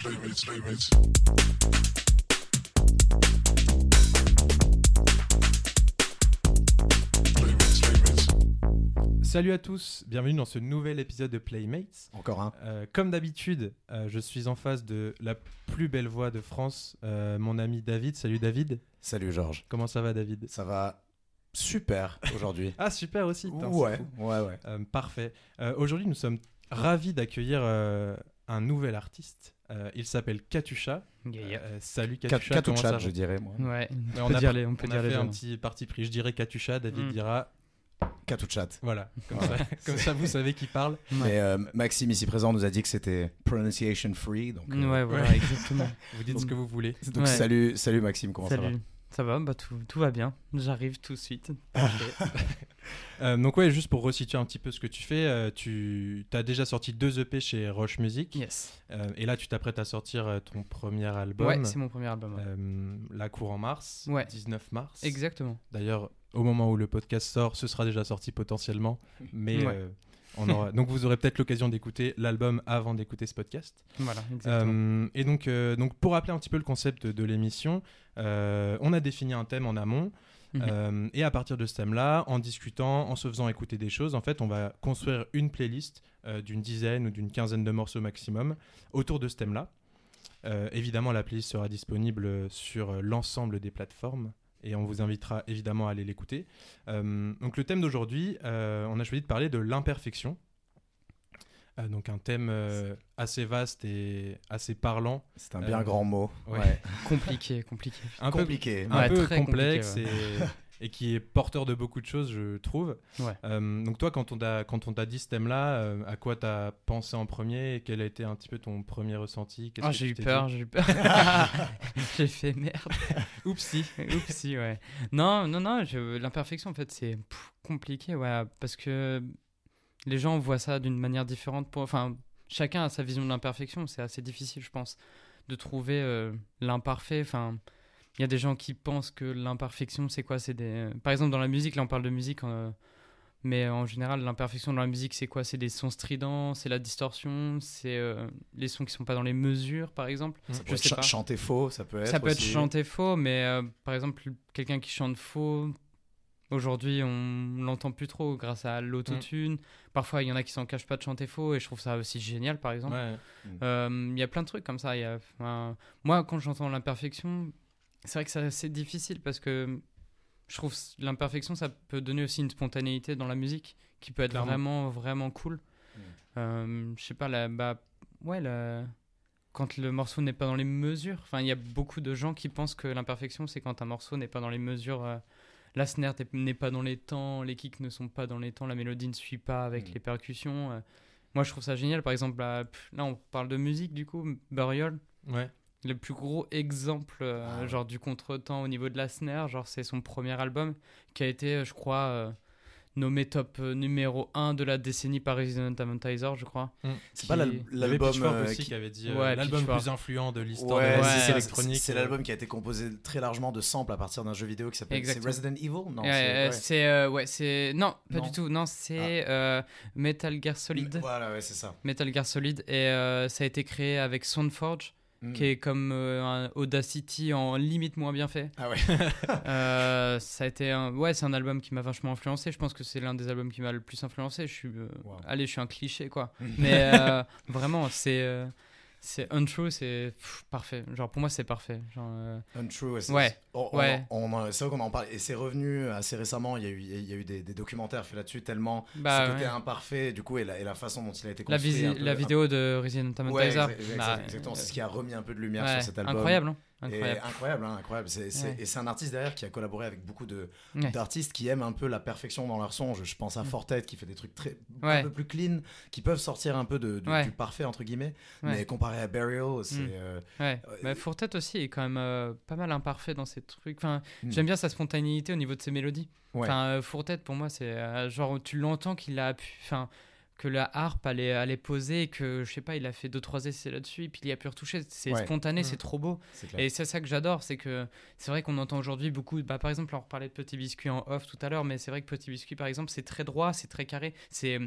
Salut à tous, bienvenue dans ce nouvel épisode de Playmates. Encore un. Euh, comme d'habitude, euh, je suis en face de la plus belle voix de France, euh, mon ami David. Salut David, Salut Georges. comment ça va David? Ça va super aujourd'hui. Ah super aussi, ouais, ouais, ouais. Parfait. Aujourd'hui nous sommes ravis d'accueillir un nouvel artiste. Euh, il s'appelle Katusha. Yeah, yeah. Euh, salut Katusha, ça va je dirais moi. Ouais, Ouais, on peut a, dire les, on peut on dire a les fait deux un noms. petit parti pris. Je dirais Katusha, David Mm. dira Catouchat. voilà. Comme, ça, comme ça vous savez qui parle. Mais euh, Maxime ici présent nous a dit que c'était pronunciation free. Donc, euh, Ouais, voilà, Ouais. exactement. Vous dites ce que vous voulez. donc Ouais. salut, salut Maxime, comment Salut. Ça va, bah tout, tout va bien. J'arrive tout de suite. Euh, donc ouais, juste pour resituer un petit peu ce que tu fais, euh, tu as déjà sorti deux EP chez Roche Music. yes. Euh, et là, tu t'apprêtes à sortir ton premier album. Ouais, c'est mon premier album. ouais. la cour en mars, Ouais. 19 mars. Exactement. D'ailleurs, au moment où le podcast sort, ce sera déjà sorti potentiellement. Mais Ouais. On aura... donc vous aurez peut-être l'occasion d'écouter l'album avant d'écouter ce podcast. Voilà, exactement. Euh, et donc, euh, donc pour rappeler un petit peu le concept de, l'émission, euh, on a défini un thème en amont. Mhm. Et à partir de ce thème-là, en discutant, en se faisant écouter des choses, en fait, on va construire une playlist d'une dizaine ou d'une quinzaine de morceaux maximum autour de ce thème-là. Évidemment, la playlist sera disponible sur l'ensemble des plateformes et on vous invitera évidemment à aller l'écouter. Euh, donc, le thème d'aujourd'hui, euh, on a choisi de parler de l'imperfection. Euh, donc, un thème euh, assez vaste et assez parlant. C'est un bien Euh, grand mot. ouais. Compliqué, compliqué. Un peu Compliqué. un Ouais, peu très complexe compliqué, et, et qui est porteur de beaucoup de choses, je trouve. Ouais. Euh, donc toi, quand on t'a quand on t'a dit ce thème-là, euh, à quoi t'as pensé en premier et quel a été un petit peu ton premier ressenti? Que j'ai eu peur, j'ai eu peur. j'ai fait merde. Oupsie. Oupsie, ouais. Non, non, non, je- l'imperfection, en fait, c'est compliqué, ouais, parce que les gens voient ça d'une manière différente. Pour... Enfin, chacun a sa vision de l'imperfection, c'est assez difficile, je pense, de trouver euh, l'imparfait. Enfin, il y a des gens qui pensent que l'imperfection, c'est quoi? C'est des... Par exemple, dans la musique, là, on parle de musique, euh, mais en général, l'imperfection dans la musique, c'est quoi? C'est des sons stridents, c'est la distorsion, c'est euh, les sons qui sont pas dans les mesures, par exemple. Ça Je peut sais être pas. ch- chanter faux, ça peut être. Ça peut être chanté faux, mais euh, par exemple, quelqu'un qui chante faux, aujourd'hui, on l'entend plus trop grâce à l'autotune. Parfois, il y en a qui s'en cachent pas de chanter faux, et je trouve ça aussi génial, par exemple. Ouais. Euh, Il y a plein de trucs comme ça. Y a, moi, quand j'entends l'imperfection, c'est vrai que c'est assez difficile parce que je trouve l'imperfection, ça peut donner aussi une spontanéité dans la musique qui peut être Clairement. vraiment, vraiment cool. Mm. Euh, je sais pas, la, bah, ouais, la- quand le morceau n'est pas dans les mesures. Enfin, il y a beaucoup de gens qui pensent que l'imperfection, c'est quand un morceau n'est pas dans les mesures. euh, la snare n'est- pas dans les temps, les kicks ne sont pas dans les temps, la mélodie ne suit pas avec Mm. les percussions. euh. moi, je trouve ça génial. Par exemple, là, pff, là, on parle de musique, du coup, Burial, Ouais. Le plus gros exemple euh, Ah genre du contretemps au niveau de la snare, genre c'est son premier album qui a été, euh, je crois, euh, nommé top numéro 1 de la décennie par Resident Avantizer, je crois. C'est Qui- pas l'album. Euh, aussi qui- qui avait dit Ouais, l'album plus influent de l'histoire Ouais, de la c'est musique ça, électronique. C'est l'album qui a été composé très largement de samples à partir d'un jeu vidéo qui s'appelle c'est. Resident Evil? Non, Ouais, c'est- euh, ouais. c'est euh, ouais, c'est non, pas Non. du tout. Non, c'est euh, Metal Gear Solid. Voilà, ouais, c'est ça. Metal Gear Solid et euh, ça a été créé avec Soundforge, Mm. qui est comme euh, un Audacity en limite moins bien fait. Ah ouais. Euh, ça a été un... ouais c'est un album qui m'a vachement influencé je pense que c'est l'un des albums qui m'a le plus influencé je suis euh, Wow. allez je suis un cliché quoi mais vraiment c'est c'est untrue c'est parfait genre pour moi c'est parfait genre euh, Untrue, ouais. c'est- Ouais, on- on- ouais. on en- c'est vrai qu'on en parle. Et c'est revenu assez récemment. Il y a eu, il y a eu des, des documentaires faits là-dessus, tellement bah, ce côté ouais. imparfait, du coup, et la, et la façon dont il a été la, construit. visi- un peu- la un- vidéo de Resident Ouais, exa- exa- bah, exactement. C'est ce qui a remis un peu de lumière ouais, sur cet album. incroyable hein, Et incroyable incroyable, hein, incroyable. C'est, c'est- Ouais. Et c'est un artiste derrière qui a collaboré avec beaucoup Ouais. d'artistes qui aiment un peu la perfection dans leur son. Je, je pense à Mm. Fortet qui fait des trucs très, Ouais. un peu plus clean, qui peuvent sortir un peu de, du, parfait, entre guillemets. Mais comparé à Burial, c'est. Mm. euh, Ouais, Euh, bah, Fourtet aussi est quand même euh, pas mal imparfait dans ses trucs. Enfin, Mm. J'aime bien sa spontanéité au niveau de ses mélodies. Ouais. Enfin, euh, Fourtet, pour moi, c'est euh, genre, tu l'entends qu'il a pu. Enfin, que la harpe allait, allait poser, et que je sais pas, il a fait deux trois essais là-dessus, et puis il y a pu retoucher. C'est Ouais. spontané, Mm. c'est trop beau. Et c'est ça que j'adore, c'est que c'est vrai qu'on entend aujourd'hui beaucoup. Bah, par exemple, on reparlait de Petit Biscuit en off tout à l'heure, mais c'est vrai que Petit Biscuit, par exemple, c'est très droit, c'est très carré. C'est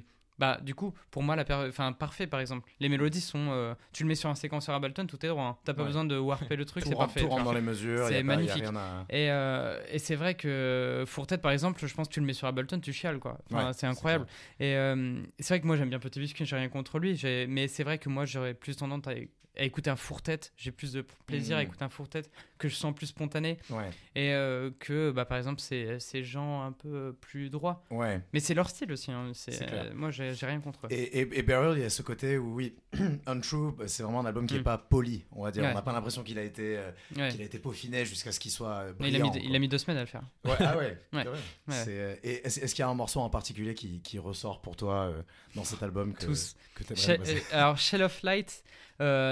Bah, du coup, pour moi, la enfin, parfait, par exemple. Les mélodies sont. euh, tu le mets sur un séquenceur Ableton, tout est droit. hein. T'as pas Ouais. besoin de warper le truc, c'est parfait. tout rentre dans les mesures. C'est pas- magnifique. à- Et, euh, et c'est vrai que Fourtet, par exemple, je pense que tu le mets sur Ableton, tu chiales, quoi. Enfin, Ouais, c'est incroyable. Et euh, c'est vrai que moi, j'aime bien Petit Biscuit, j'ai rien contre lui. Mais c'est vrai que moi, j'aurais plus tendance à, à écouter un Fourtet. J'ai plus de plaisir à Mhm. écouter un Fourtet que je sens plus spontané. Ouais, Et euh, que, bah, par exemple, ces, ces gens un peu plus droits. ouais. Mais c'est leur style aussi. hein. C'est- euh, moi, j'ai rien contre eux. Et, et, et Burial, il y a ce côté où, oui, Untrue, bah, c'est vraiment un album qui n'est Mm. pas poli, on va dire. Ouais. On n'a pas l'impression qu'il a, été, euh, Ouais. qu'il a été peaufiné jusqu'à ce qu'il soit euh, il, a mis, brillant, il a mis deux semaines à le faire. Ouais, ah ouais, euh, et est-ce, qu'il y a un morceau en particulier qui, qui ressort pour toi dans cet album que, Tous. que alors Shell of Light,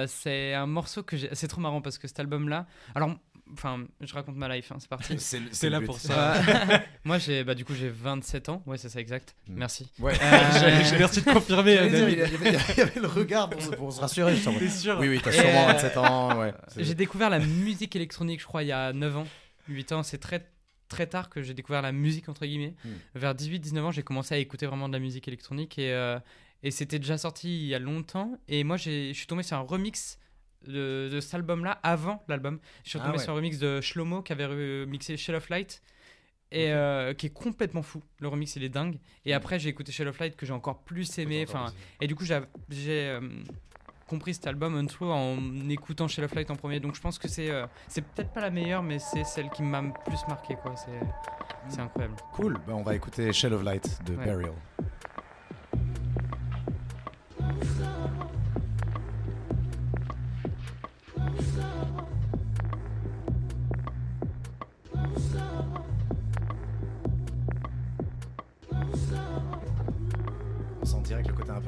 c'est un morceau que j'ai. C'est trop marrant parce que cet album-là. Alors, enfin, je raconte ma life, hein, c'est parti. C'est, là but. pour ça. Euh, moi, j'ai, bah, du coup, j'ai 27 ans. Ouais, c'est ça, exact. Mm. Merci. Ouais. Euh, Merci de confirmer, dire, il y avait- il y avait le regard pour se, pour se rassurer. je T'es sûr Oui, oui, t'as sûrement euh, 27 ans. Ouais. J'ai découvert la musique électronique, je crois, il y a 9 ans, 8 ans. C'est très très tard que j'ai découvert la musique entre guillemets. Mm. Vers 18-19 ans, j'ai commencé à écouter vraiment de la musique électronique et, euh, et c'était déjà sorti il y a longtemps. Et moi, j'ai- je suis tombé sur un remix de, de cet album-là avant l'album. Je suis Ah tombé ouais. sur un remix de Shlomo qui avait remixé Shell of Light. Et euh, qui est complètement fou. Le remix, il est dingue. Et Mm. après, j'ai écouté Shell of Light que j'ai encore plus aimé. Enfin, et du coup, j'ai euh, compris cet album Untrue en écoutant Shell of Light en premier. Donc je pense que c'est euh, c'est peut-être pas la meilleure, mais c'est celle qui m'a le plus marqué. quoi. C'est c'est incroyable. Cool, bah, on va écouter Shell of Light de Ouais. Burial.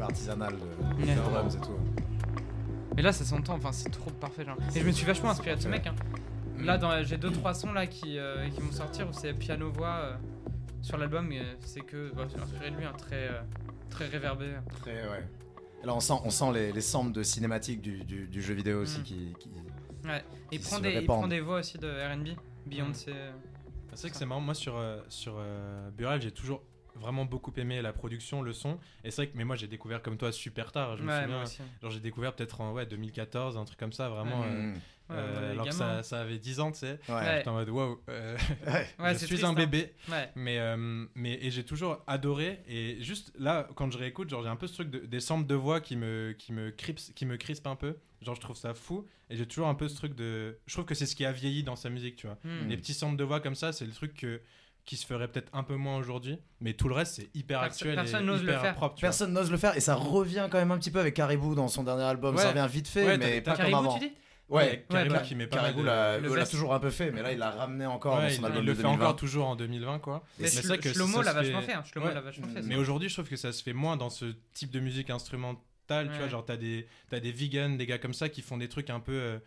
Peu artisanal de, drums et tout. Mais là, ça s'entend. Enfin, c'est trop parfait. Genre. Et je me suis vachement inspiré de ce mec. hein. Là, Mm. dans- j'ai deux trois sons là qui, euh, qui vont sortir où c'est piano voix euh, sur l'album. mais C'est que bah, c'est inspiré de lui, un très euh, très réverbé. Très, ouais. Et Là, on sent, on sent les, les samples de cinématiques du, du- du jeu vidéo aussi Mm. qui, qui- Ouais. Il prend des il répandent. prend des voix aussi de R&B. Beyoncé. C'est vrai que c'est marrant. Moi, sur, euh, sur euh, Burial, j'ai toujours vraiment beaucoup aimé la production, le son. Et c'est vrai que, mais moi, j'ai découvert comme toi super tard. Je me Ouais, souviens, moi aussi. genre, j'ai découvert peut-être en ouais, 2014, un truc comme ça, vraiment. Euh, Mm. Ouais, euh, alors que ça, ça avait 10 ans, tu sais. J'étais en mode. Ouais, je suis triste, un hein. bébé. Ouais. Mais, euh, mais et j'ai toujours adoré. Et juste là, quand je réécoute, genre j'ai un peu ce truc de, des samples de voix qui me, qui, me qui me crispe un peu. Genre je trouve ça fou. Et j'ai toujours un peu ce truc de. Je trouve que c'est ce qui a vieilli dans sa musique, tu vois. Hmm. Les petits samples de voix comme ça, c'est le truc que, qui se ferait peut-être un peu moins aujourd'hui. Mais tout le reste, c'est hyper actuel. personne et n'ose le hyper faire. propre. Personne n'ose le faire et ça revient quand même un petit peu avec Caribou dans son dernier album. Ouais. Ça revient vite fait, Ouais, mais pas t'as comme Caribou, avant. tu dis Ouais, Caribou bah, qui met pas Caribou de- l'a toujours un peu fait, mais là il l'a ramené encore Ouais, dans il son il album le de fait 2020. encore toujours en 2020, quoi. Mais Mais c'est vrai que Shlomo l'a vachement fait- hein. L'a vachement fait. Mais aujourd'hui, je trouve que ça se fait moins dans ce type de musique instrumentale. Tu vois, genre, t'as des, t'as des vegans, des gars comme ça qui font des trucs un peu euh,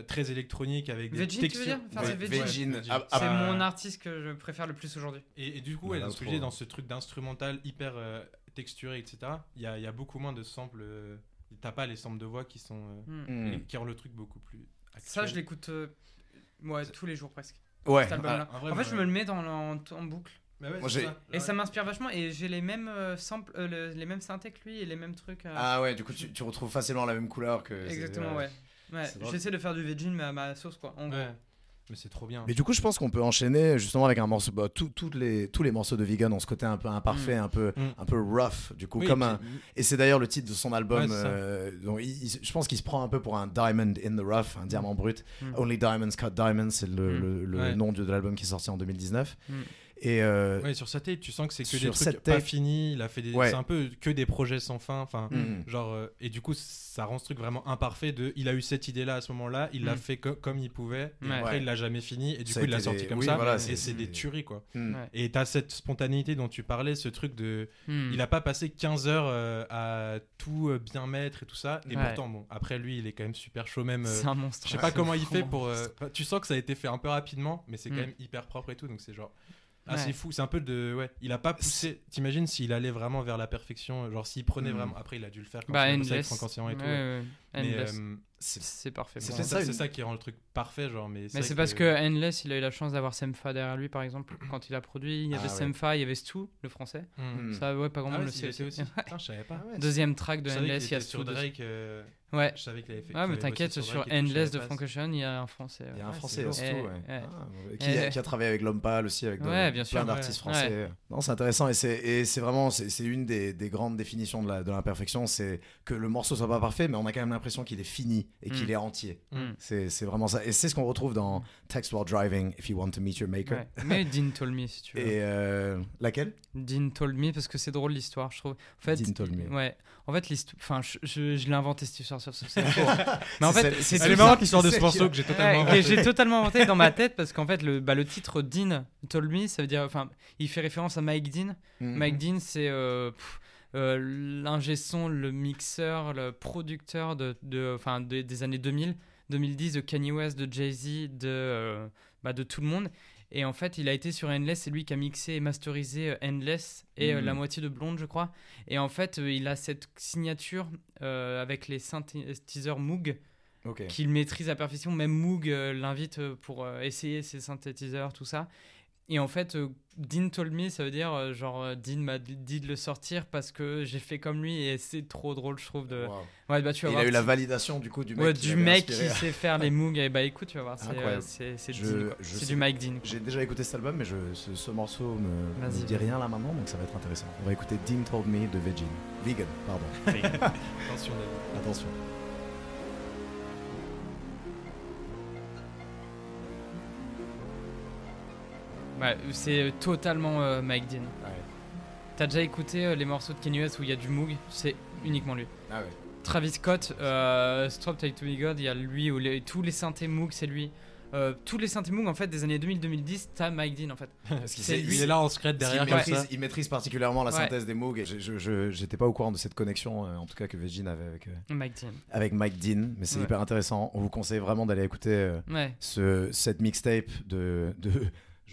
très électroniques avec des Veggie, tu veux textures. dire Enfin, c'est. Ah, Ah, bah, mon artiste que je préfère le plus aujourd'hui. Et, et du coup, ouais, là, dans ce dis, dans ce truc d'instrumental hyper euh, texturé, etc., il y a, il y a beaucoup moins de samples. euh, T'as pas les samples de voix qui sont. euh, Hmm. Mm. et qui rendent le truc beaucoup plus. Ça, actuel. je l'écoute euh, ouais, tous les jours presque. Ouais. Cet album-là. Ah, en vrai, en fait, moi, je me le mets dans, en, en boucle. Bah ouais, Moi, ça. Et ça m'inspire vachement. Et j'ai les mêmes samples, euh, le- les mêmes synthés que lui et les mêmes trucs. euh, Ah ouais, du coup tu, tu retrouves facilement la même couleur que. exactement, ouais. Ouais. J'essaie de faire du veggie mais à ma sauce, quoi. En gros. Ouais. Mais c'est trop bien. Mais du coup, je pense qu'on peut enchaîner justement avec un morceau. Bah, tout- les, tous les morceaux de Vegan ont ce côté un peu imparfait, un peu, Mm. un peu rough, du coup, Oui, comme et un. Et c'est d'ailleurs le titre de son album. Ouais, euh, donc il- il- je pense qu'il se prend un peu pour un diamond in the rough, un diamant brut. Mm. Only Diamonds Cut Diamonds, c'est le, Mm. le- le Ouais. nom de, de l'album qui est sorti en 2019. Mm. Et euh, Ouais, sur tu sens que c'est que des trucs pas tape- finis. Il a fait des. Ouais. C'est un peu que des projets sans fin. Enfin, mm. genre. euh, et du coup, ça rend ce truc vraiment imparfait. De, il a eu cette idée-là à ce moment-là. Il l'a Mm. fait co- comme il pouvait. Et Ouais. après, il l'a jamais fini. Et du Ça coup, il l'a sorti des- comme oui, ça. voilà, et c'est- des tueries, quoi. Mm. Ouais. Et t'as cette spontanéité dont tu parlais, ce truc de. Hmm. Il a pas passé 15 heures euh, à tout euh, bien mettre et tout ça. Et Ouais. pourtant, bon, après lui, il est quand même super chaud même. euh, C'est un monstre. je sais pas comment il fait pour. tu sens que ça a été fait un peu rapidement, mais c'est quand Mm. même hyper propre et tout. Donc c'est genre. Ah, Ouais. c'est fou, c'est un peu de. Ouais, il a pas poussé. T'imagines s'il allait vraiment vers la perfection, genre s'il prenait Hmm. vraiment. Après, il a dû le faire quand Bah, il avec. Franck Ancillon et tout. Ouais, ouais. Mais euh, C'est parfait. c'est ça, une- ça qui rend le truc parfait, genre. Mais, Mais c'est parce que Endless, il a eu la chance d'avoir Semfa derrière lui, par exemple, quand il a produit. Il y avait Ah. Semfa, il y avait Stu, le français. Hmm. Ça, ouais, pas grand Ah monde le sait aussi. aussi. Putain, je savais pas. Deuxième track de Endless, il y a Stu. Drake. Euh, Ouais. Je savais qu'il avait fait. Ah, mais t'inquiète, sur Endless de Frank Ocean, il y a un français. Il y a un Ouais, français, Ouais, ouais. ouais. Ah, qui, a travaillé avec L'Homme Pâle aussi, avec de- Ouais, bien sûr, plein d'artistes ouais. français. Non, c'est intéressant et c'est et c'est vraiment c'est c'est une des, des grandes définitions de la- de l'imperfection, c'est que le morceau soit pas parfait, mais on a quand même l'impression qu'il est fini et qu'il Mm. est entier. Mm. C'est c'est vraiment ça. Et c'est ce qu'on retrouve dans Text While Driving, If You Want to Meet Your Maker. Ouais. Mais Dean Told Me, si tu veux. Et euh, laquelle? Dean Told Me, parce que c'est drôle l'histoire, je trouve. En fait, Dean Told Me. Ouais. En fait, l'histoire. Enfin, je, je, je l'ai inventé cette histoire sur ce. Mais en fait, c'est marrante ça- l'histoire de ce morceau que j'ai totalement inventé. j'ai totalement inventé dans ma tête parce qu'en fait le, bah, le titre Dean Told Me ça veut dire enfin il fait référence à Mike Dean Mhm. Mike Dean c'est euh, euh, l'ingé son le mixeur le producteur de, de, de- des années 2000 2010 de Kanye West de Jay-Z de, euh, bah, de tout le monde et en fait il a été sur Endless c'est lui qui a mixé et masterisé euh, Endless et euh, Mhm. la moitié de Blonde je crois et en fait euh, il a cette signature avec les synthétiseurs Moog qu'il maîtrise à perfection. Même Moog euh, l'invite pour euh, essayer ses synthétiseurs, tout ça. Et en fait, euh, Dean told me, ça veut dire euh, genre euh, Dean m'a dit de le sortir parce que j'ai fait comme lui et c'est trop drôle, je trouve. De... Wow. Ouais, bah tu vas Il voir. a eu la validation du coup du mec, Ouais, qui du mec qui sait faire les Moog. Et bah écoute, tu vas voir, c'est c'est du Mike Dean. J'ai déjà écouté cet album, mais je, ce, ce morceau me, me dit rien là maintenant, donc ça va être intéressant. On va écouter Dean Told Me de Vegan. Vegan, pardon. Attention, David. Attention. Ouais, c'est euh, totalement euh, Mike Dean. Ouais. T'as déjà écouté euh, les morceaux de Kanye West où il y a du Moog? C'est uniquement lui. Ah ouais. Travis Scott, euh, Strop Take to Be God, il y a lui, ou les- tous les synthés Moog, c'est lui. Euh, tous les synthés Moog en fait des années 2000-2010, t'as Mike Dean en fait. Parce qu'il C'est lui. Il est là en secret derrière comme maîtrise, ça. il maîtrise particulièrement la Ouais. synthèse des Moog. Et je- je- je- j'étais pas au courant de cette connexion, euh, en tout cas que Vegin avait avec, euh, Mike Dean. avec Mike Dean, mais c'est Ouais. hyper intéressant. On vous conseille vraiment d'aller écouter euh, Ouais. ce, cette mixtape de, de,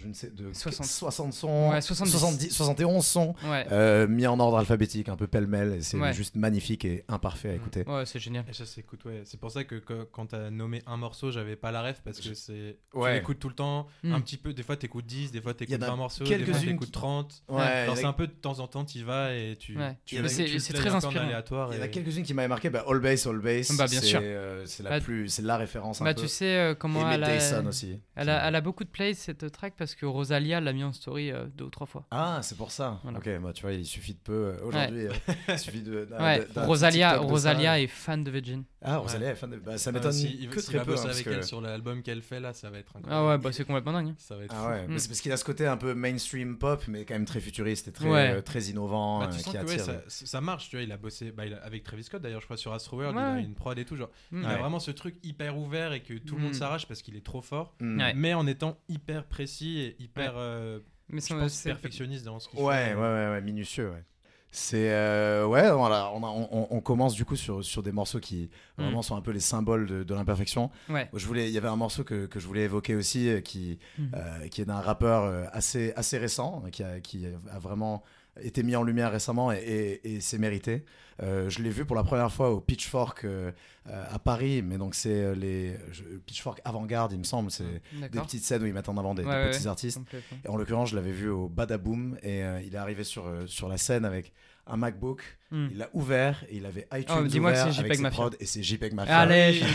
je ne sais, de 60. 60 sons, Ouais, 70. 70, 71 sons, Ouais. euh, mis en ordre alphabétique, un peu pêle-mêle, et c'est Ouais. juste magnifique et imparfait à écouter. Ouais, c'est génial. Et ça s'écoute, ouais. C'est pour ça que que- quand t'as nommé un morceau, j'avais pas la ref parce que c'est. Ouais. Tu l'écoutes tout le temps, Mm. un petit peu. Des fois, t'écoutes 10, des fois, t'écoutes en a 20 morceaux, des fois, t'écoutes qui- 30. Ouais, Alors, c'est un peu de temps en temps, t'y vas et tu. Ouais. tu C'est- très inspirant. aléatoire Il y en a quelques-unes qui m'avaient marqué. Bah, All Bass, All Bass. Bah, bien c'est, sûr. c'est la plus, c'est la référence un Bah tu sais euh, comment elle Matt a, Dyson aussi. elle, a, elle a beaucoup de plays cette track parce que Rosalia l'a mis en story euh, deux ou trois fois. Ah, c'est pour ça. Voilà. Ok, bah tu vois, il suffit de peu euh, aujourd'hui. euh, il suffit de. Ouais, Rosalia. Rosalia est fan de Virgin. Ah, Rosalia est fan de. Bah, ça Ah, m'étonne si- que très va peu. hein, parce avec que- elle sur l'album qu'elle fait là, ça va être Ah incroyable. ouais, bah c'est complètement dingue. Ça va être Ah ouais, Mm. c'est parce qu'il a ce côté un peu mainstream pop, mais quand même très futuriste et très, Ouais. euh, très innovant, Bah, euh, tu sens qui que ça, ça marche, tu vois, il a bossé bah, il a- avec Travis Scott d'ailleurs, je crois, sur Astroworld, Ouais, il a une prod et tout, genre. Mm. Il a vraiment ce truc hyper ouvert et que tout le monde Mm. s'arrache parce qu'il est trop fort, Mm. Mais en étant hyper précis hyper, euh, Mais je c'est- pense, c'est- perfectionniste dans ce qu'il Ouais, fait. ouais, ouais, ouais, minutieux, ouais. C'est euh, ouais, voilà, on, a- on, on commence du coup sur, sur des morceaux qui Mm. vraiment sont un peu les symboles de, de l'imperfection. Ouais. Je voulais, il y avait un morceau que, que je voulais évoquer aussi, euh, qui, Mm. euh, qui est d'un rappeur assez, assez récent, qui a, qui a vraiment été mis en lumière récemment et, et- et c'est mérité. Euh, je l'ai vu pour la première fois au Pitchfork euh, euh, à Paris, mais donc c'est les je- Pitchfork avant-garde, il me semble, c'est des D'accord. petites scènes où ils mettent en avant des, des Ouais, petits ouais. artistes. Et en l'occurrence, je l'avais vu au Badaboom et euh, il est arrivé sur, sur la scène avec un MacBook. Mm. Il l'a ouvert et il avait iTunes Oh, dis-moi que ouvert c'est avec JPEG ses Mafia. prods et c'est JPEG Mafia. Allez, oui.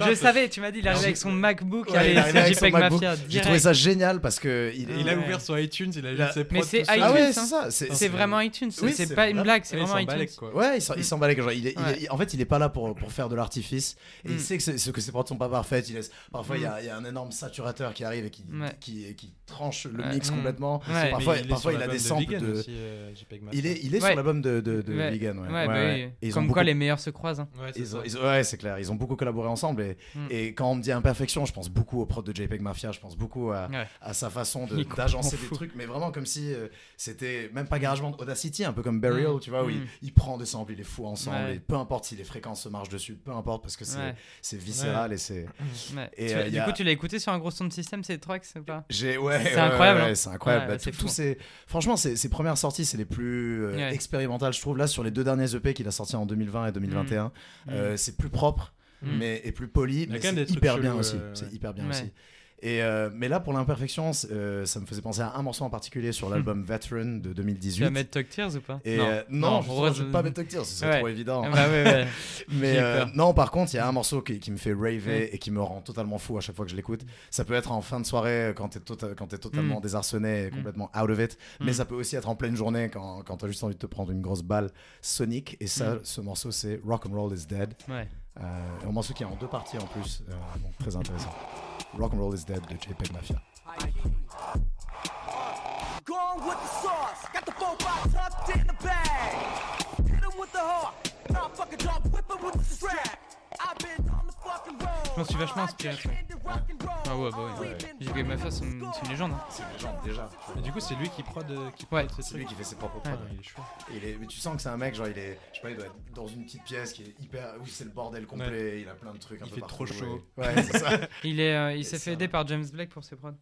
je, je savais, tu m'as dit, il arrive avec son MacBook, Ouais, il allez, c'est avec son JPEG. Mafia. J'ai trouvé ça génial parce que il, Il a Ouais. ouvert sur iTunes, il a Il mis ses Mais prods c'est seul. iTunes, Ah ouais, hein. c'est ça. C'est, C'est c'est- vraiment iTunes, Oui, c'est c'est pas une blague, c'est il vraiment balèque, iTunes. quoi. Ouais, il s'en, il Mm. genre, il il il- en fait, il est pas là pour, pour faire de l'artifice. Et Mm. il sait que, c'est- ce- que ses prods sont pas parfaites. Il laisse, parfois, il y, Mm. a, il a un énorme saturateur qui arrive et qui, tranche le mix Mm. complètement. Parfois, Mais il il a des de samples de. euh, Mafia. Il est, il sur l'album l'album de, de, de Ouais. Vegan. Ouais, Ouais, Ouais, bah ouais. oui. Et ils ont Comme quoi beaucoup- les meilleurs se croisent. hein. Ouais, c'est Ils ont- ça. ils ont- ouais, c'est clair. Ils ont beaucoup collaboré ensemble. Et, Mm. et quand on me dit imperfection, je pense beaucoup au prod de JPEG Mafia. Je pense beaucoup à, Ouais. à sa façon de- est d'agencer des fou. trucs. Mais vraiment comme si euh, c'était même pas GarageBand, Audacity, un peu comme Burial, Mm. tu vois, où il, Mm. il prend des samples, il les fout ensemble. Ouais. Et peu importe si les fréquences se marchent dessus, peu importe parce que c'est viscéral et c'est. Euh, du a- coup, tu l'as écouté sur un gros son de système, ces tracks ou pas? J'ai ouais, C'est ouais, incroyable, ouais, hein. c'est incroyable. C'est fou. ces- franchement, ses, ses premières sorties, c'est les plus euh, expérimentales, je trouve. Là, sur les deux derniers EP qu'il a sortis en 2020 et 2021, euh, c'est plus propre, Mm. mais et plus poli, mais quand même c'est hyper bien aussi. euh, C'est hyper bien aussi. Et euh, mais là, pour l'imperfection, euh, ça me faisait penser à un morceau en particulier sur l'album Veteran de Tu vas 2018. mettre Talk Tears ou pas Et euh, non, justement, je heureuse- vais pas mettre Talk Tears, c'est Ouais. trop évident. Ah bah ouais, ouais. Mais euh, non, par contre, il y a un morceau qui, qui me fait raver et qui me rend totalement fou à chaque fois que je l'écoute. Ça peut être en fin de soirée euh, quand t'es tota- quand t'es totalement Mm. désarçonné et Mm. complètement out of it. Mais ça peut aussi être en pleine journée quand, quand t'as juste envie de te prendre une grosse balle sonique. Et ça, ce morceau, c'est Rock and Roll is Dead. Ouais. Euh, un morceau en deux parties en plus. euh, très intéressant. Rock and Roll is Dead de JPEG Mafia. Je m'en suis vachement inspiré. Ah ouais, bah ouais. JPEG Mafia, c'est une, c'est une légende. hein. C'est une légende déjà. Et du coup, c'est lui qui prod, euh, qui Ouais. prod C'est lui qui fait ses propres Ah, prods. il est chaud. Et il est- mais tu sens que c'est un mec, genre il est, je sais pas, il doit être dans une petite pièce qui est hyper, où c'est le bordel complet, il a plein de trucs. un Il peu fait partout, trop chaud. Ouais, Ouais, c'est ça. Il, est, euh, il s'est ça- fait aider par James Blake pour ses prods.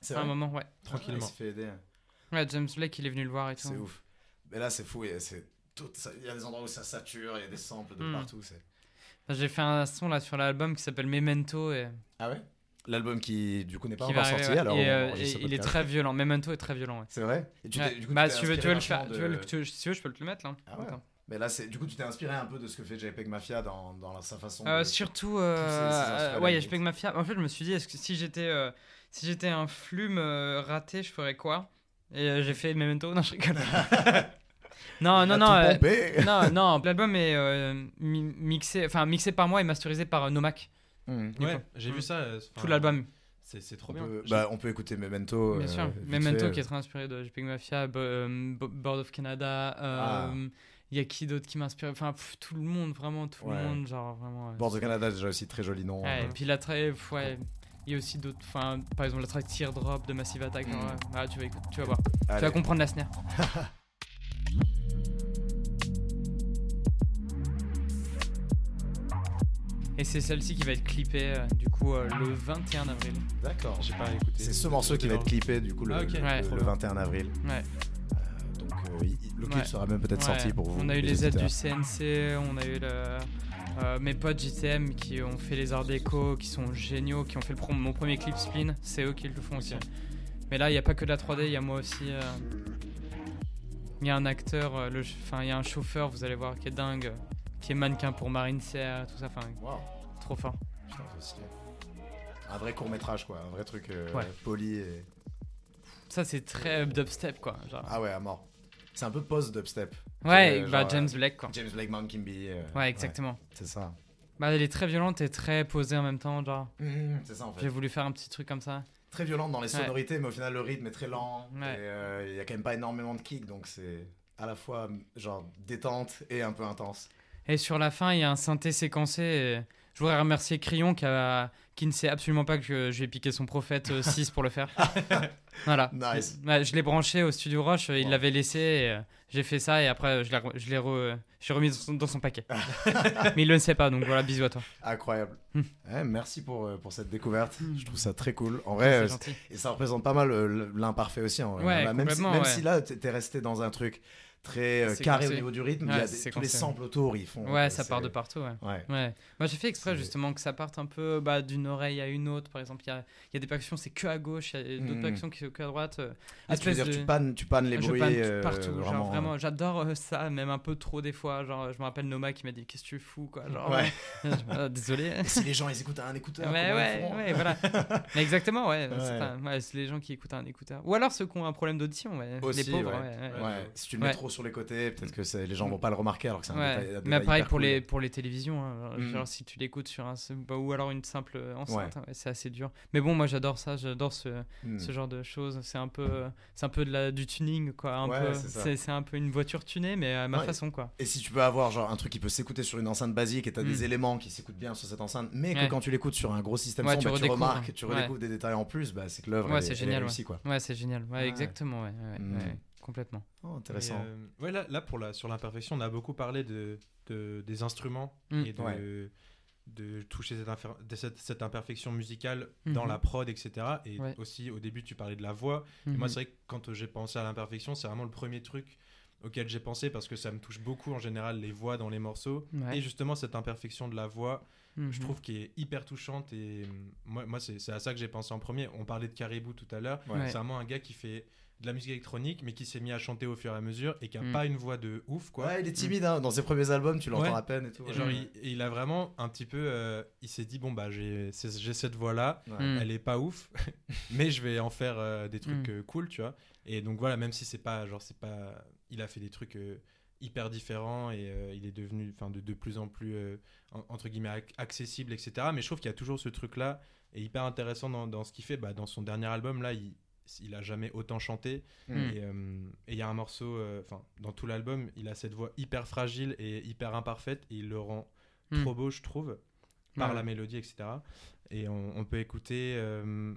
C'est À un vrai. moment, ouais. Tranquillement. Il se fait aider. Ouais, James Blake, il est venu le voir et tout. C'est ouf. Mais là, c'est fou. Il y a des endroits où ça sature, il y a des samples de Hmm. partout. c'est- Enfin, J'ai fait un son là sur l'album qui s'appelle Memento et Ah ouais? L'album qui, du coup, n'est pas qui encore arriver, sorti. ouais. Alors, et, on euh, enregistre et ce il est podcast. très violent. Memento est très violent. Ouais. C'est vrai? Et tu Ouais. t'es- du coup, bah, t'es si tu veux, tu inspiré veux le faire, vachement tu veux, le- de- tu- si tu veux, je peux te le mettre là. Ah ouais? Attends. Mais là, c'est du coup, tu t'es inspiré un peu de ce que fait JPEG Mafia dans, dans sa façon. Euh, de... surtout, euh, instruments euh, ouais, a limite. JPEG Mafia. En fait, je me suis dit, est-ce que si j'étais, euh, si j'étais un flume euh, raté, je ferais quoi? Et euh, j'ai fait Memento. Non, je rigole. non, Il non, non. tout euh, non, non. L'album est euh, mi- mixé, enfin mixé par moi et masterisé par euh, Nomak. Hmm. du Ouais, j'ai vu ça. euh, Tout l'album, C'est c'est trop On bien. peut, bah, on peut écouter Memento. bien euh, sûr. Memento fait. qui est très inspiré de JPEG Mafia, Bo- euh, Bo- Board of Canada. Ah. euh, Il y a qui d'autre qui m'inspire? Enfin, pff, tout le monde, vraiment tout Ouais. le monde, genre vraiment. ouais. Board of Canada, déjà aussi très joli nom. Ouais, euh. et puis la ouais, il y a aussi d'autres, enfin, par exemple la track Teardrop de Massive Attack. genre, Mm. ouais. Ah, tu vas écouter, tu vas voir, tu vas comprendre la snare. Et c'est celle-ci qui va être clippée euh, du coup euh, le 21 avril. D'accord. J'ai pas écouté. C'est ce morceau qui va être clippé du coup le, Ah, ok. le- Ouais. le Trop bien. 21 avril. Ouais. Euh, donc euh, il- le clip Ouais. sera même peut-être Ouais. sorti pour vous. On a eu les aides auditeurs. du CNC, on a eu le, euh, mes potes JTM qui ont fait les arts déco, qui sont géniaux, qui ont fait le pro- mon premier clip Spin, c'est eux qui le font aussi. Mais là, il n'y a pas que de la 3D, il y a moi aussi. euh, Il y a un acteur, euh, le enfin il y a un chauffeur, vous allez voir, qui est dingue, euh, qui est mannequin pour Marine Serre, tout ça, enfin trop fort. Putain, c'est stylé. Un vrai court métrage quoi, un vrai truc euh, Ouais. poli et... Ça, c'est très dubstep quoi. Genre. Ah ouais, à mort. C'est un peu post-dubstep. ouais, euh, bah genre, James Blake quoi. James Blake Mountain Bee. euh, Ouais, exactement. c'est ça. Bah elle est très violente et très posée en même temps, genre. Mhm, c'est ça en fait. J'ai voulu faire un petit truc comme ça. Très violente dans les Ouais. sonorités, mais au final le rythme est très lent. Ouais. Euh, il y a quand même pas énormément de kick, donc c'est à la fois genre détente et un peu intense. Et sur la fin, il y a un synthé séquencé. et je voudrais remercier Crillon qui, a- qui ne sait absolument pas que vais piquer son prophète euh, 6 pour le faire. voilà. Nice. Je l'ai branché au studio Roche, euh, il Wow. l'avait laissé. et, euh, j'ai fait ça et après, je l'ai re- je l'ai re- remis dans son, dans son paquet. Mais il le sait pas, donc voilà, bisous à toi. Incroyable. Hmm. Ouais, merci pour, euh, pour cette découverte. Hmm. Je trouve ça très cool. En vrai, euh, et ça représente pas mal euh, l'imparfait aussi. en vrai. Ouais, même si, complètement, même ouais. si là, t'es resté dans un truc très euh, carré au niveau du rythme, il y a des- tous les samples autour, ils font. Ouais, euh, ça part de partout, ouais. Ouais. Ouais. Moi, j'ai fait exprès justement que ça parte un peu bah, d'une oreille à une autre. Par exemple, il y a, il y a des percussions, c'est que à gauche, il y a d'autres Mhm. percussions qui sont que à droite. euh, Ah, tu veux dire, de- tu pannes, tu pannes les bruits panne euh, partout, genre vraiment. vraiment, j'adore euh, ça, même un peu trop des fois. Genre, je me rappelle Noma qui m'a dit Qu'est-ce que tu fous, quoi. Genre, Ouais. Désolé. Si les gens ils écoutent à un écouteur, Ouais, ouais, voilà. Mais exactement, ouais. C'est les gens qui écoutent un écouteur. Ou alors ceux qui ont un problème d'audition, les pauvres, si tu le mets trop sur les côtés. Peut-être que c'est- les gens vont pas le remarquer alors que c'est un Ouais. détail. un Mais pareil pour cool. les pour les télévisions. hein. Mm. Genre si tu l'écoutes sur un bah, ou alors une simple enceinte, hein, c'est assez dur. Mais bon, moi j'adore ça, j'adore ce, Mm. ce genre de choses. C'est un peu c'est un peu de la du tuning quoi. Un Ouais, peu c'est c'est c'est un peu une voiture tunée mais à ma façon quoi. Et si tu peux avoir genre un truc qui peut s'écouter sur une enceinte basique et t'as Mm. des éléments qui s'écoutent bien sur cette enceinte, mais que quand tu l'écoutes sur un gros système son, tu bah, tu remarques, tu Ouais. redécouvres des détails en plus, bah, c'est que l'œuvre Ouais, elle c'est elle génial, ouais. réussie, quoi. Ouais, c'est génial. Ouais, exactement, ouais, Mm. Complètement. Oh, intéressant. Et, euh, ouais, là, là pour la, sur l'imperfection, on a beaucoup parlé de, de- des instruments Mm. et de, Ouais. de toucher cette, cette, cette imperfection musicale dans Mhm. la prod, etc. Et Ouais. aussi, au début, tu parlais de la voix. Et moi, Mhm. c'est vrai que quand j'ai pensé à l'imperfection, c'est vraiment le premier truc auquel j'ai pensé parce que ça me touche beaucoup en général les voix dans les morceaux. Ouais. Et justement, cette imperfection de la voix, je Mhm. trouve qu'elle est hyper touchante. Et hum, moi, moi c'est c'est à ça que j'ai pensé en premier. On parlait de Caribou tout à l'heure. Ouais. C'est vraiment un gars qui fait de la musique électronique, mais qui s'est mis à chanter au fur et à mesure et qui a Mm. pas une voix de ouf, quoi. Ouais, il est timide hein. dans ses premiers albums, tu l'entends Ouais. à peine et tout. Et ouais. genre, Mm. il, a vraiment un petit peu. euh, il s'est dit bon, bah, j'ai cette voix-là, Ouais. Mm. elle est pas ouf, mais je vais en faire euh, des trucs Mm. euh, cool, tu vois. Et donc voilà, même si c'est pas. Genre, c'est pas. Il a fait des trucs euh, hyper différents et euh, il est devenu enfin de, de plus en plus, euh, en- entre guillemets, ac- accessible, etc. Mais je trouve qu'il y a toujours ce truc-là et hyper intéressant dans, dans ce qu'il fait. Bah, dans son dernier album, là, il. Il a jamais autant chanté Mm. et euh, et il y a un morceau, euh, enfin dans tout l'album, il a cette voix hyper fragile et hyper imparfaite et il le rend Mm. trop beau, je trouve, par Ouais. la mélodie, etc. Et on, on peut écouter euh,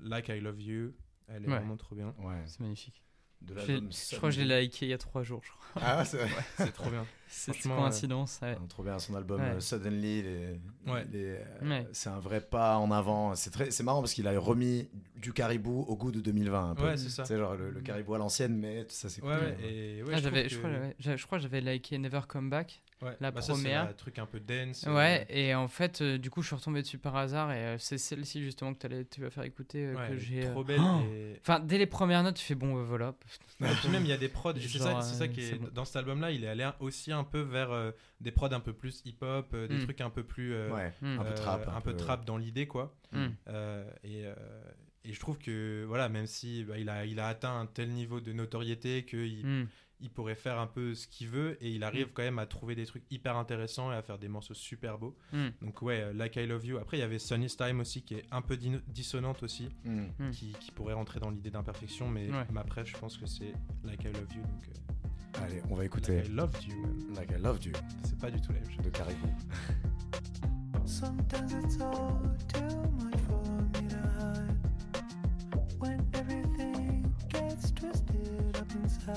Like I Love You, elle est Ouais. vraiment trop bien. Ouais. C'est magnifique. De Je, l'ai- l'album je crois que je l'ai liké il y a trois jours. je crois. Ah, c'est vrai. C'est trop bien. C'est une coïncidence. ouais. Trop bien son album Ouais. euh, Suddenly, les- Ouais. les, euh, Ouais. c'est un vrai pas en avant. C'est très, c'est marrant parce qu'il a remis du caribou au goût de 2020. Un peu. Ouais, c'est ça. C'est genre le, le caribou à l'ancienne, mais ça c'est cool. ouais, et ouais, Ah, je que- je crois que j'avais liké Never Come Back. Ouais, la bah ça, première. un truc un peu dance. euh, Ouais, et en fait, euh, du coup, je suis retombé dessus par hasard et euh, c'est celle-ci justement que tu vas faire écouter euh, ouais, que j'ai. euh, trop belle. Oh et... Enfin, dès les premières notes, tu fais bon, euh, voilà. Et puis même il y a des prods, c'est ça, ça qui est, bon. dans cet album-là, il est allé aussi un peu vers euh, des prods un peu plus hip-hop, euh, des Mm. trucs un peu plus euh, Ouais. Hmm. Un peu euh, trap, un, un peu peu- trap dans l'idée quoi. Hmm. Euh, et, euh, et je trouve que voilà, même si bah, il a il a atteint un tel niveau de notoriété qu'il Hmm. Il pourrait faire un peu ce qu'il veut et il arrive quand même à trouver des trucs hyper intéressants et à faire des morceaux super beaux. Hmm. Donc ouais, euh, Like I Love You. Après il y avait Sunny's Time aussi qui est un peu dissonante aussi, Mm. Qui, qui pourrait rentrer dans l'idée d'imperfection, mais, Ouais. mais après je pense que c'est Like I Love You. Donc euh, Allez, on va écouter Like I Loved You, même. Like I Loved You c'est pas du tout la même chose. de Caribou. Sometimes it's all too much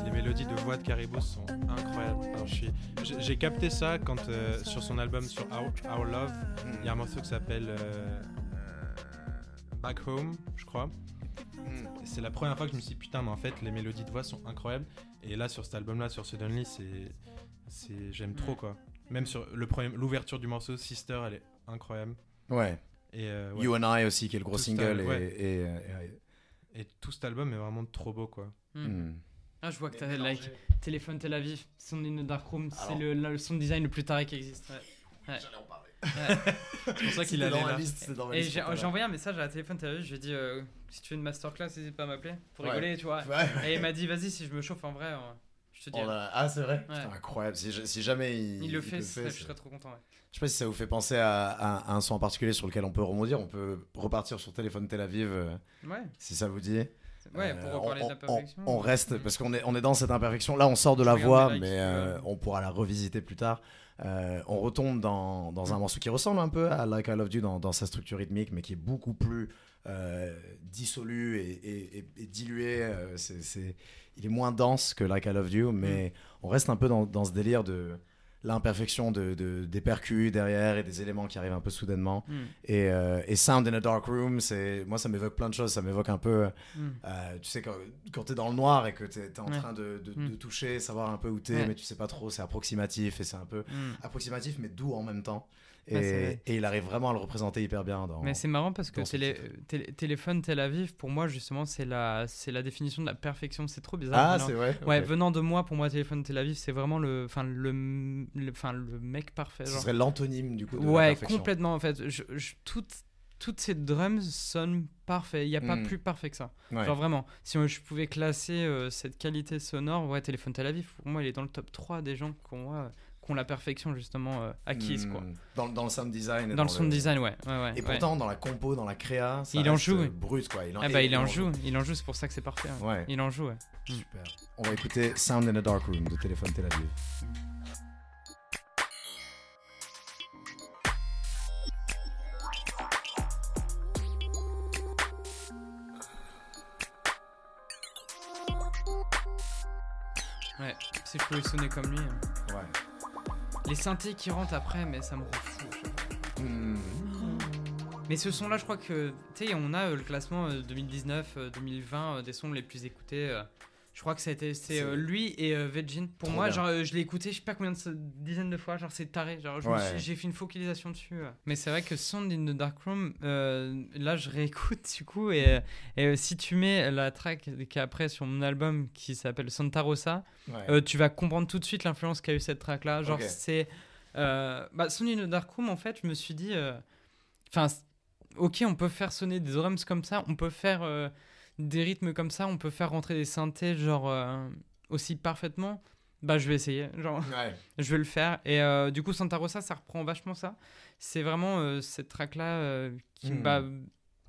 Les mélodies de voix de Caribou sont incroyables. Alors, je suis- j'ai capté ça quand euh, sur son album sur Our, Our Love, il y a un morceau qui s'appelle euh, euh, Back Home, je crois. Mm. C'est la première fois que je me suis dit putain, mais en fait les mélodies de voix sont incroyables. Et là sur cet album-là, sur Suddenly, c'est, c'est, j'aime trop quoi. Même sur le premier, l'ouverture du morceau Sister, elle est incroyable. Ouais. Et, euh, ouais. You and I aussi, qui est le gros Tout single. et, ouais. et, et tout cet album est vraiment trop beau quoi. mm. Ah, je vois que t'avais like Téléphone Tel Aviv, Son in the Dark Room, c'est le, le son design le plus taré qui existe. ouais. J'allais en parler. C'est pour ça qu'il allait dans là. liste, c'était dans ma Et liste j'ai envoyé un message à Téléphone Tel Aviv, je lui ai dit euh, si tu veux une masterclass, n'hésite pas à m'appeler pour Ouais. rigoler, tu vois. Ouais. Et il m'a dit vas-y, si je me chauffe en vrai, euh, je te dis. A- Ah, c'est vrai Ouais. Putain, Incroyable. Si, je- si jamais il, Il le il fait, je serais trop content. ouais. Je sais pas si ça vous fait penser à, à- à un son en particulier sur lequel on peut rebondir. On peut repartir sur téléphone Tel Aviv euh, Ouais, si ça vous dit. Ouais Euh, pour reparler on, de l'imperfection. on- on reste Mm. parce qu'on est, on est dans cette imperfection. Là, on sort de Je la voix, mais euh, on pourra la revisiter plus tard. Euh, on retombe dans, dans un Mm. morceau qui ressemble un peu à Like I Loved You dans, dans sa structure rythmique, mais qui est beaucoup plus euh, dissolu et, et- et- et dilué. Il est moins dense que Like I Loved You, mais on reste un peu dans, dans ce délire de l'imperfection de, de- des percus derrière et des éléments qui arrivent un peu soudainement. Mm. Et, euh, et Sound in a Dark Room, c'est moi ça m'évoque plein de choses. Ça m'évoque un peu, Mm. euh, tu sais, quand, quand t'es dans le noir et que t'es es en Ouais. train de, de- Mm. de toucher, savoir un peu où t'es, Ouais. mais tu sais pas trop, c'est approximatif et c'est un peu approximatif mais doux en même temps. Et, Ouais, il arrive vraiment à le représenter hyper bien dans. Mais c'est marrant parce que ce télé- téléphone Tel Aviv, pour moi, justement, c'est la, c'est la définition de la perfection. C'est trop bizarre. ah, c'est vrai. Ouais, venant de moi, pour moi, téléphone Tel Aviv, c'est vraiment le, enfin le, le, le mec parfait. Ce genre. serait l'antonyme du coup. De la Ouais, perfection. complètement en fait. Je, je- tout, toutes ces drums sonnent parfait. Il n'y a pas Mm. plus parfait que ça. Ouais. Genre vraiment, si je pouvais classer euh, cette qualité sonore, ouais, Téléphone Tel Aviv, pour moi, il est dans le top 3 des gens qui ont, ouais, qui ont la perfection justement euh, acquise. Quoi. Hmm. Dans, dans le sound design. et Dans le sound design, ouais. ouais, ouais, Et ouais. pourtant, dans la compo, dans la créa, ça Il en joue, brut quoi. Il en, Ah bah, il en joue, il en joue, c'est pour ça que c'est parfait. ouais. Ouais, Il en joue, ouais. super. On va écouter Sound in a Dark Room de Téléphone Tel Aviv. Ouais, si je pouvais sonner comme lui. hein. Ouais. Les synthés qui rentrent après, mais ça me rend fou. Hmm. Mais ce son-là, je crois que, tu sais, on a euh, le classement euh, 2019-2020 des sons les plus écoutés. Je crois que c'est C'est- euh, lui et euh, Vegin. Pour Trop moi, bien. genre, euh, je l'ai écouté, je sais pas combien de dizaines de fois, genre c'est taré. Genre, Ouais. j'ai fait une focalisation dessus. euh. Mais c'est vrai que Sound in the Dark Room, euh, là, je réécoute du coup. Et, et, euh, si tu mets la track qui est après sur mon album qui s'appelle Santa Rosa, Ouais. euh, tu vas comprendre tout de suite l'influence qu'a eu cette track là genre c'est euh, bah Sony in the Dark Room en fait je me suis dit enfin ok on peut faire sonner des drums comme ça on peut faire euh, des rythmes comme ça on peut faire rentrer des synthés genre euh, aussi parfaitement bah je vais essayer genre Ouais. je vais le faire et euh, du coup Santa Rosa ça reprend vachement ça c'est vraiment euh, cette track là qui Hmm. bah,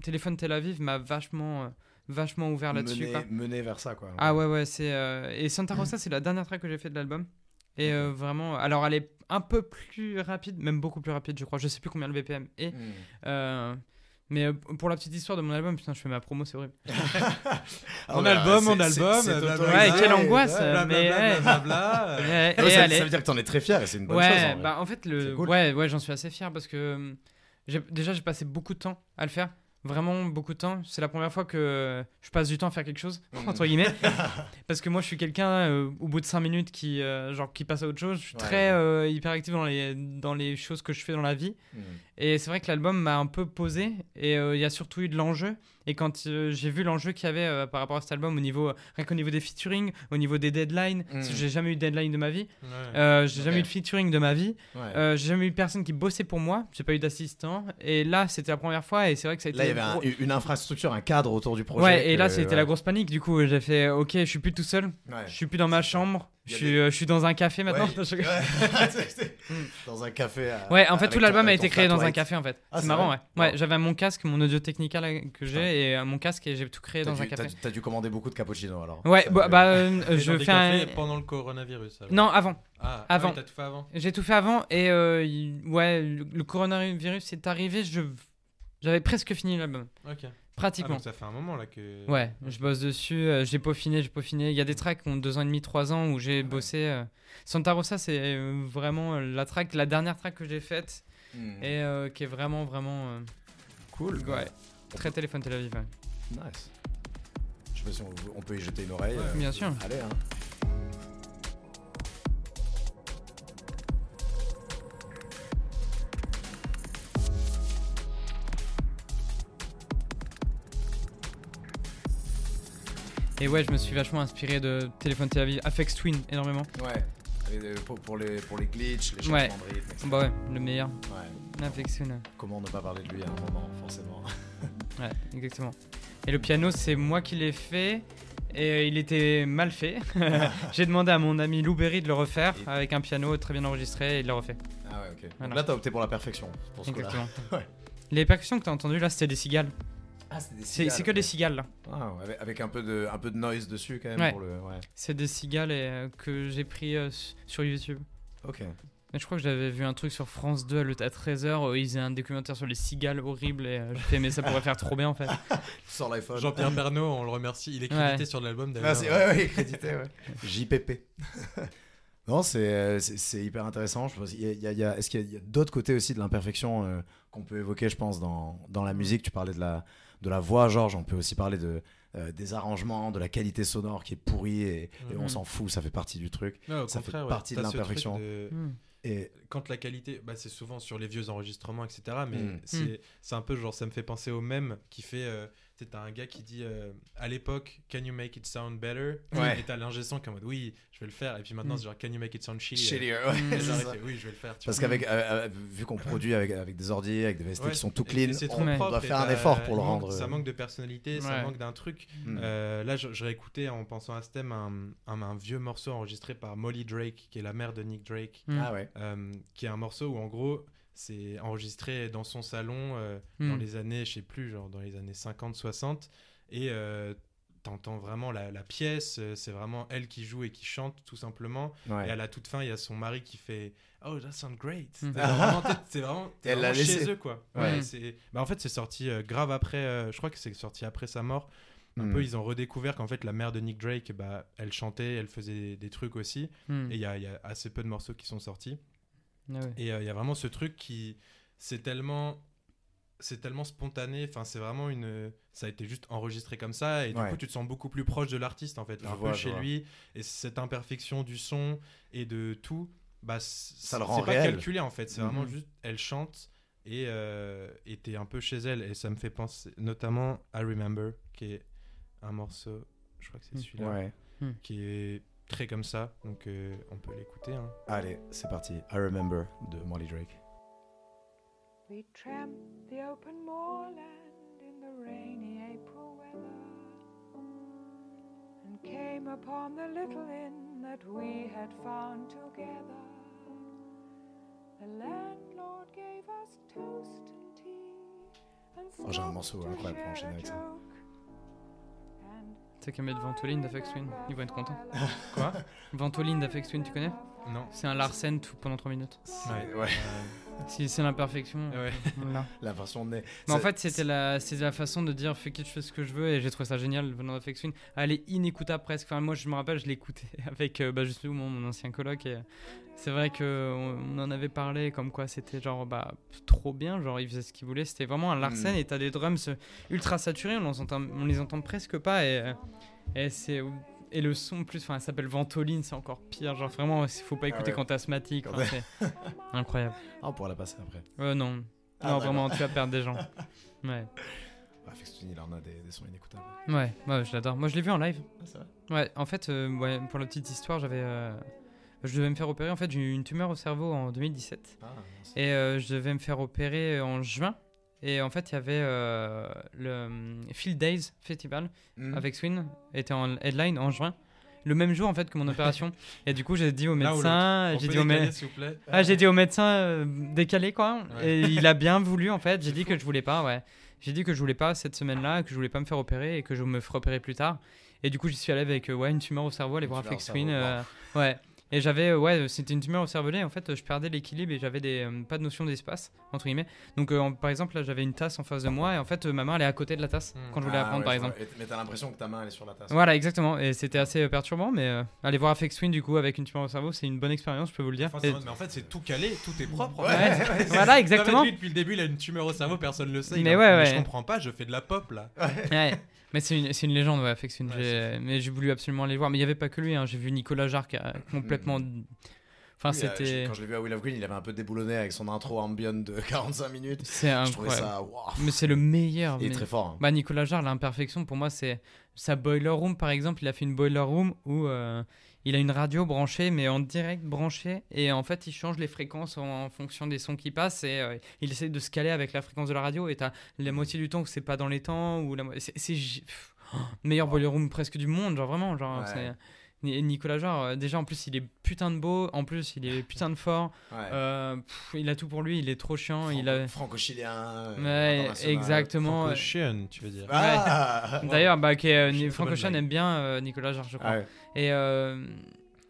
téléphone Tel Aviv m'a vachement vachement ouvert là-dessus quoi. mener vers ça quoi. Ah ouais, ouais, c'est. Et Santa Rosa, c'est la dernière track que j'ai fait de l'album. Et euh, vraiment. Alors, elle est un peu plus rapide, même beaucoup plus rapide, je crois. Je sais plus combien le BPM est. Hmm. Euh, Mais euh, pour la petite histoire de mon album, putain, je fais ma promo, c'est horrible. Ah Mon ouais, album, mon album. Ouais, quelle angoisse, euh, mais, ça, veut dire que t'en es très fier et c'est une bonne ouais, chose. en bah en fait, le... Ouais, ouais, j'en suis assez fier parce que j'ai- déjà j'ai passé beaucoup de temps à le faire. Vraiment beaucoup de temps. C'est la première fois que je passe du temps à faire quelque chose, entre guillemets. parce que moi je suis quelqu'un, euh, au bout de 5 minutes, qui, euh, genre, qui passe à autre chose. Je suis Ouais. très euh, hyperactif dans les, dans les choses que je fais dans la vie. Hmm. Et c'est vrai que l'album m'a un peu posé et euh, il y a surtout eu de l'enjeu. Et quand euh, j'ai vu l'enjeu qu'il y avait euh, par rapport à cet album, au niveau, rien qu'au niveau des featuring, au niveau des deadlines, Mm. parce que j'ai jamais eu de deadline de ma vie, Ouais. euh, j'ai jamais eu de featuring de ma vie, Ouais. euh, j'ai jamais eu personne qui bossait pour moi, j'ai pas eu d'assistant. Et là, c'était la première fois et c'est vrai que ça a été. Là, il y avait un- une infrastructure, un cadre autour du projet. Ouais, et là, c'était ouais. la grosse panique. Du coup, j'ai fait OK, je suis plus tout seul, je suis plus dans ma chambre, je a suis, des- euh, je suis dans un café maintenant. Ouais. Je- Ouais. Dans un café. à- Ouais, en fait, tout l'album a été créé dans un café en fait. Ah, c'est marrant, ouais. Ouais, Wow. j'avais mon casque, mon audio technica là, que j'ai et euh, mon casque et j'ai tout créé dans un café. t'as- T'as dû commander beaucoup de cappuccino alors. Ouais, bah, bah, euh, je fais un. pendant le coronavirus. alors. Non, avant. Ah, avant. Ah oui, t'as tout fait avant. J'ai tout fait avant et euh, ouais, le, le coronavirus est arrivé, je j'avais presque fini l'album, Ok. Ah, pratiquement. donc ça fait un moment là que. Ouais, je bosse dessus, euh, j'ai peaufiné, j'ai peaufiné. Il y a des tracks qui ont deux ans et demi, trois ans où j'ai Ouais. bossé. euh. Santa Rosa, c'est euh, vraiment euh, la track, la dernière track que j'ai faite Hmm. et euh, qui est vraiment, vraiment. euh, Cool. ouais, très téléphone Tel Aviv. ouais. Nice. Je sais pas si on, on peut y jeter une oreille. Ouais, euh, bien sûr. Allez, hein. Et ouais, je me suis vachement inspiré de téléphone Tel Aviv, Afex Twin énormément. Ouais. Et, euh, pour, pour les, pour les glitches, les changements Ouais. de rythme, etc. Bah ouais, le meilleur. Ouais. Afex Twin. Comment ne pas parler de lui à un moment, forcément. Ouais, exactement. Et le piano, c'est moi qui l'ai fait. Et euh, il était mal fait. J'ai demandé à mon ami Lou Berry de le refaire Et- avec un piano très bien enregistré et il l'a refait. Ah ouais, ok. Voilà. là, t'as opté pour la perfection. Pour ce. Exactement. Ouais. Les percussions que t'as entendues là, c'était des cigales. Ah, c'est des C'est cigales, c'est que des cigales là. Ah, avec, avec un, peu de, un peu de noise dessus quand même. Ouais. Pour le, ouais. C'est des cigales et, euh, que j'ai pris euh, sur YouTube. Ok. Mais je crois que j'avais vu un truc sur France 2 à le- à 13h. ils faisaient un documentaire sur les cigales horribles et euh, j'ai fait, mais ça pourrait faire trop bien en fait. Sur l'iPhone. Jean-Pierre Bernot, on le remercie. Il est Ouais. crédité sur l'album d'ailleurs. Ah, c'est- ouais, ouais, crédité, ouais. JPP. non, c'est, euh, c'est, hyper intéressant. Je pense, il y a- il y a- il y a- est-ce qu'il y a, il y a d'autres côtés aussi de l'imperfection euh, qu'on peut évoquer, je pense, dans, dans la musique? Tu parlais de la, de la voix, Georges. On peut aussi parler de, euh, des arrangements, de la qualité sonore qui est pourrie et, et on Mhm. s'en fout, ça fait partie du truc. Ouais, Ça fait ouais. partie de l'imperfection. de- Hmm. Et Quand la qualité, bah, c'est souvent sur les vieux enregistrements, etc. Mais Mm. c'est c'est un peu genre, ça me fait penser au même qui fait. euh, t'as un gars qui dit euh, à l'époque, Can you make it sound better? Ouais. Et t'as l'ingé son qui est en mode Oui, je vais le faire. Et puis maintenant, Mm. c'est genre Can you make it sound ouais, fait, Oui, je vais le faire. tu Parce qu'avec, euh, euh, vu qu'on produit avec, avec des ordi, avec des VST Ouais, qui sont tout clean, trop on propre doit faire un effort pour le manque- rendre. Ça manque de personnalité, ça manque d'un truc. Mm. Euh, là, je, je réécoutais en pensant à ce thème un, un- un vieux morceau enregistré par Molly Drake, qui est la mère de Nick Drake, Mm. Ah ouais. euh, qui est un morceau où en gros c'est enregistré dans son salon euh, Mm. dans les années, je sais plus, genre dans les années 50-60, et euh, t'entends vraiment la, la pièce, euh, c'est vraiment elle qui joue et qui chante tout simplement, Ouais. et à la toute fin il y a son mari qui fait Oh, that sounds great. Mm. C'est vraiment, c'est vraiment, laissé. chez eux quoi. Ouais. Ouais, c'est- bah, en fait, c'est sorti euh, grave après, euh, je crois que c'est sorti après sa mort. Un Mm. peu, ils ont redécouvert qu'en fait, la mère de Nick Drake, bah, elle chantait, elle faisait des, des trucs aussi. Et il y, a- il y a assez peu de morceaux qui sont sortis. Ah ouais. Et euh, il y a vraiment ce truc qui. C'est tellement. C'est tellement spontané. Enfin, c'est vraiment une. Ça a été juste enregistré comme ça. Et du Ouais. coup, tu te sens beaucoup plus proche de l'artiste, en fait. Je un vois, peu chez vois. lui. Et cette imperfection du son et de tout, bah, Ça le c'est rend pas réel. calculé, en fait. C'est vraiment Mhm. juste. Elle chante. Et euh, t'es un peu chez elle. Et ça me fait penser notamment à Remember, qui est un morceau. Je crois que c'est Mm. celui-là. Ouais. Qui est très comme ça. Donc, euh, on peut l'écouter. hein. Allez, c'est parti. I Remember de Molly Drake. We tramped the open moorland in the rainy April weather and came upon the little inn that we had found together. The landlord gave us toast and tea and Oh, j'ai un morceau incroyable pour share enchaîner a avec ça. C'est qu'à mettre Ventoline d'Afex Twin, ils vont être contents. Quoi? Ventoline d'Afex Twin, tu connais? Non. C'est un Larsen tout pendant 3 minutes. Ouais. Ouais. Si c'est l'imperfection. Ouais. voilà. La version de nez. Mais en C'est- fait, c'était la, la façon de dire fais que je fais ce que je veux et j'ai trouvé ça génial venant d'Afex Twin. Elle est inécoutable presque. Enfin, moi, je me rappelle, je l'écoutais avec euh, bah, justement mon, mon ancien coloc et euh, c'est vrai que on, on en avait parlé comme quoi c'était genre bah trop bien. Genre, il faisait ce qu'il voulait. C'était vraiment un Larsen Mm. et t'as des drums ultra saturés. On, les entend, on les entend presque pas et, euh, et c'est. Et le son, plus, enfin, ça s'appelle Ventoline, c'est encore pire. Genre, vraiment, il faut pas Ah écouter ouais. quand t'es asthmatique. Enfin, c'est incroyable. Ah, on pourra la passer après. Euh, non, Ah, non, vraiment, tu vas perdre des gens. Ouais. Ah, Fix il en a des, des sons inécoutables. Ouais, ouais, je l'adore. Moi, je l'ai vu en live. Ah, c'est vrai Ouais, en fait, euh, ouais, pour la petite histoire, j'avais. euh, je devais me faire opérer. En fait, j'ai eu une tumeur au cerveau en 2017. Ah. Et euh, je devais me faire opérer en juin. Et en fait, il y avait euh, le hum, Field Days Festival Hmm. avec Swin, était en headline en juin. Le même jour, en fait, que mon opération. Et du coup, j'ai dit au médecin. On J'ai dit au décaler, médecin. s'il vous plaît Ah, j'ai dit au médecin euh, décalé quoi. Ouais. Et il a bien voulu en fait. J'ai dit fou. que je voulais pas, ouais. J'ai dit que je voulais pas cette semaine-là, que je voulais pas me faire opérer et que je me ferais opérer plus tard. Et du coup, j'y suis allé avec euh, ouais, une tumeur au cerveau, aller Une voir Twin. euh, ouais. Et j'avais, euh, ouais, c'était une tumeur au cervelet. En fait, je perdais l'équilibre et j'avais des, euh, pas de notion d'espace, entre guillemets. Donc, euh, en- par exemple, là, j'avais une tasse en face de moi et en fait, ma main, elle est à côté de la tasse Hmm. quand je voulais Ah, la prendre, ouais, par exemple. Mais t'as l'impression que ta main elle est sur la tasse. Voilà, exactement. Et c'était assez perturbant, mais euh, aller voir Flex Twin, du coup, avec une tumeur au cerveau, c'est une bonne expérience, je peux vous le dire. Enfin, Et- mais en fait, c'est tout calé, tout est propre. Ouais, voilà, exactement. Lui, depuis le début, il a une tumeur au cerveau, personne le sait. Mais ouais, ouais. Je comprends pas, je fais de la pop là. Ouais. Mais c'est une, une légende, ouais, Flex. Ouais, mais j'ai voulu absolument aller le voir. Mais il n'y avait pas que lui. hein. J'ai vu Nicolas Jarre qui a complètement. Enfin, Oui, euh, c'était. Quand je l'ai vu à Will of Green, il avait un peu déboulonné avec son intro ambient de 45 minutes. C'est incroyable. ça. Mais c'est le meilleur. Il est très fort. hein. Bah, Nicolas Jarre, l'imperfection, pour moi, c'est sa boiler room, par exemple. Il a fait une boiler room où euh, il a une radio branchée, mais en direct branchée. Et en fait, il change les fréquences en, en fonction des sons qui passent. Et euh, il essaie de se caler avec la fréquence de la radio. Et t'as la moitié du temps que c'est pas dans les temps. Ou la mo- c'est c'est pff, oh, meilleur boiler room presque du monde, genre vraiment. Genre, Ouais. c'est- Ni- Nicolas Jarre, euh, déjà en plus, il est putain de beau. En plus, il est putain de fort. Ouais. Euh, pff, il a tout pour lui. Il est trop chiant. il a. Franco- Franco-chilien. euh, Ouais, exactement. Franco Chien, tu veux dire. Ah D'ailleurs, bah, Franco Ocean blague. aime bien euh, Nicolas Jarre, je crois. Ah ouais. Et, euh,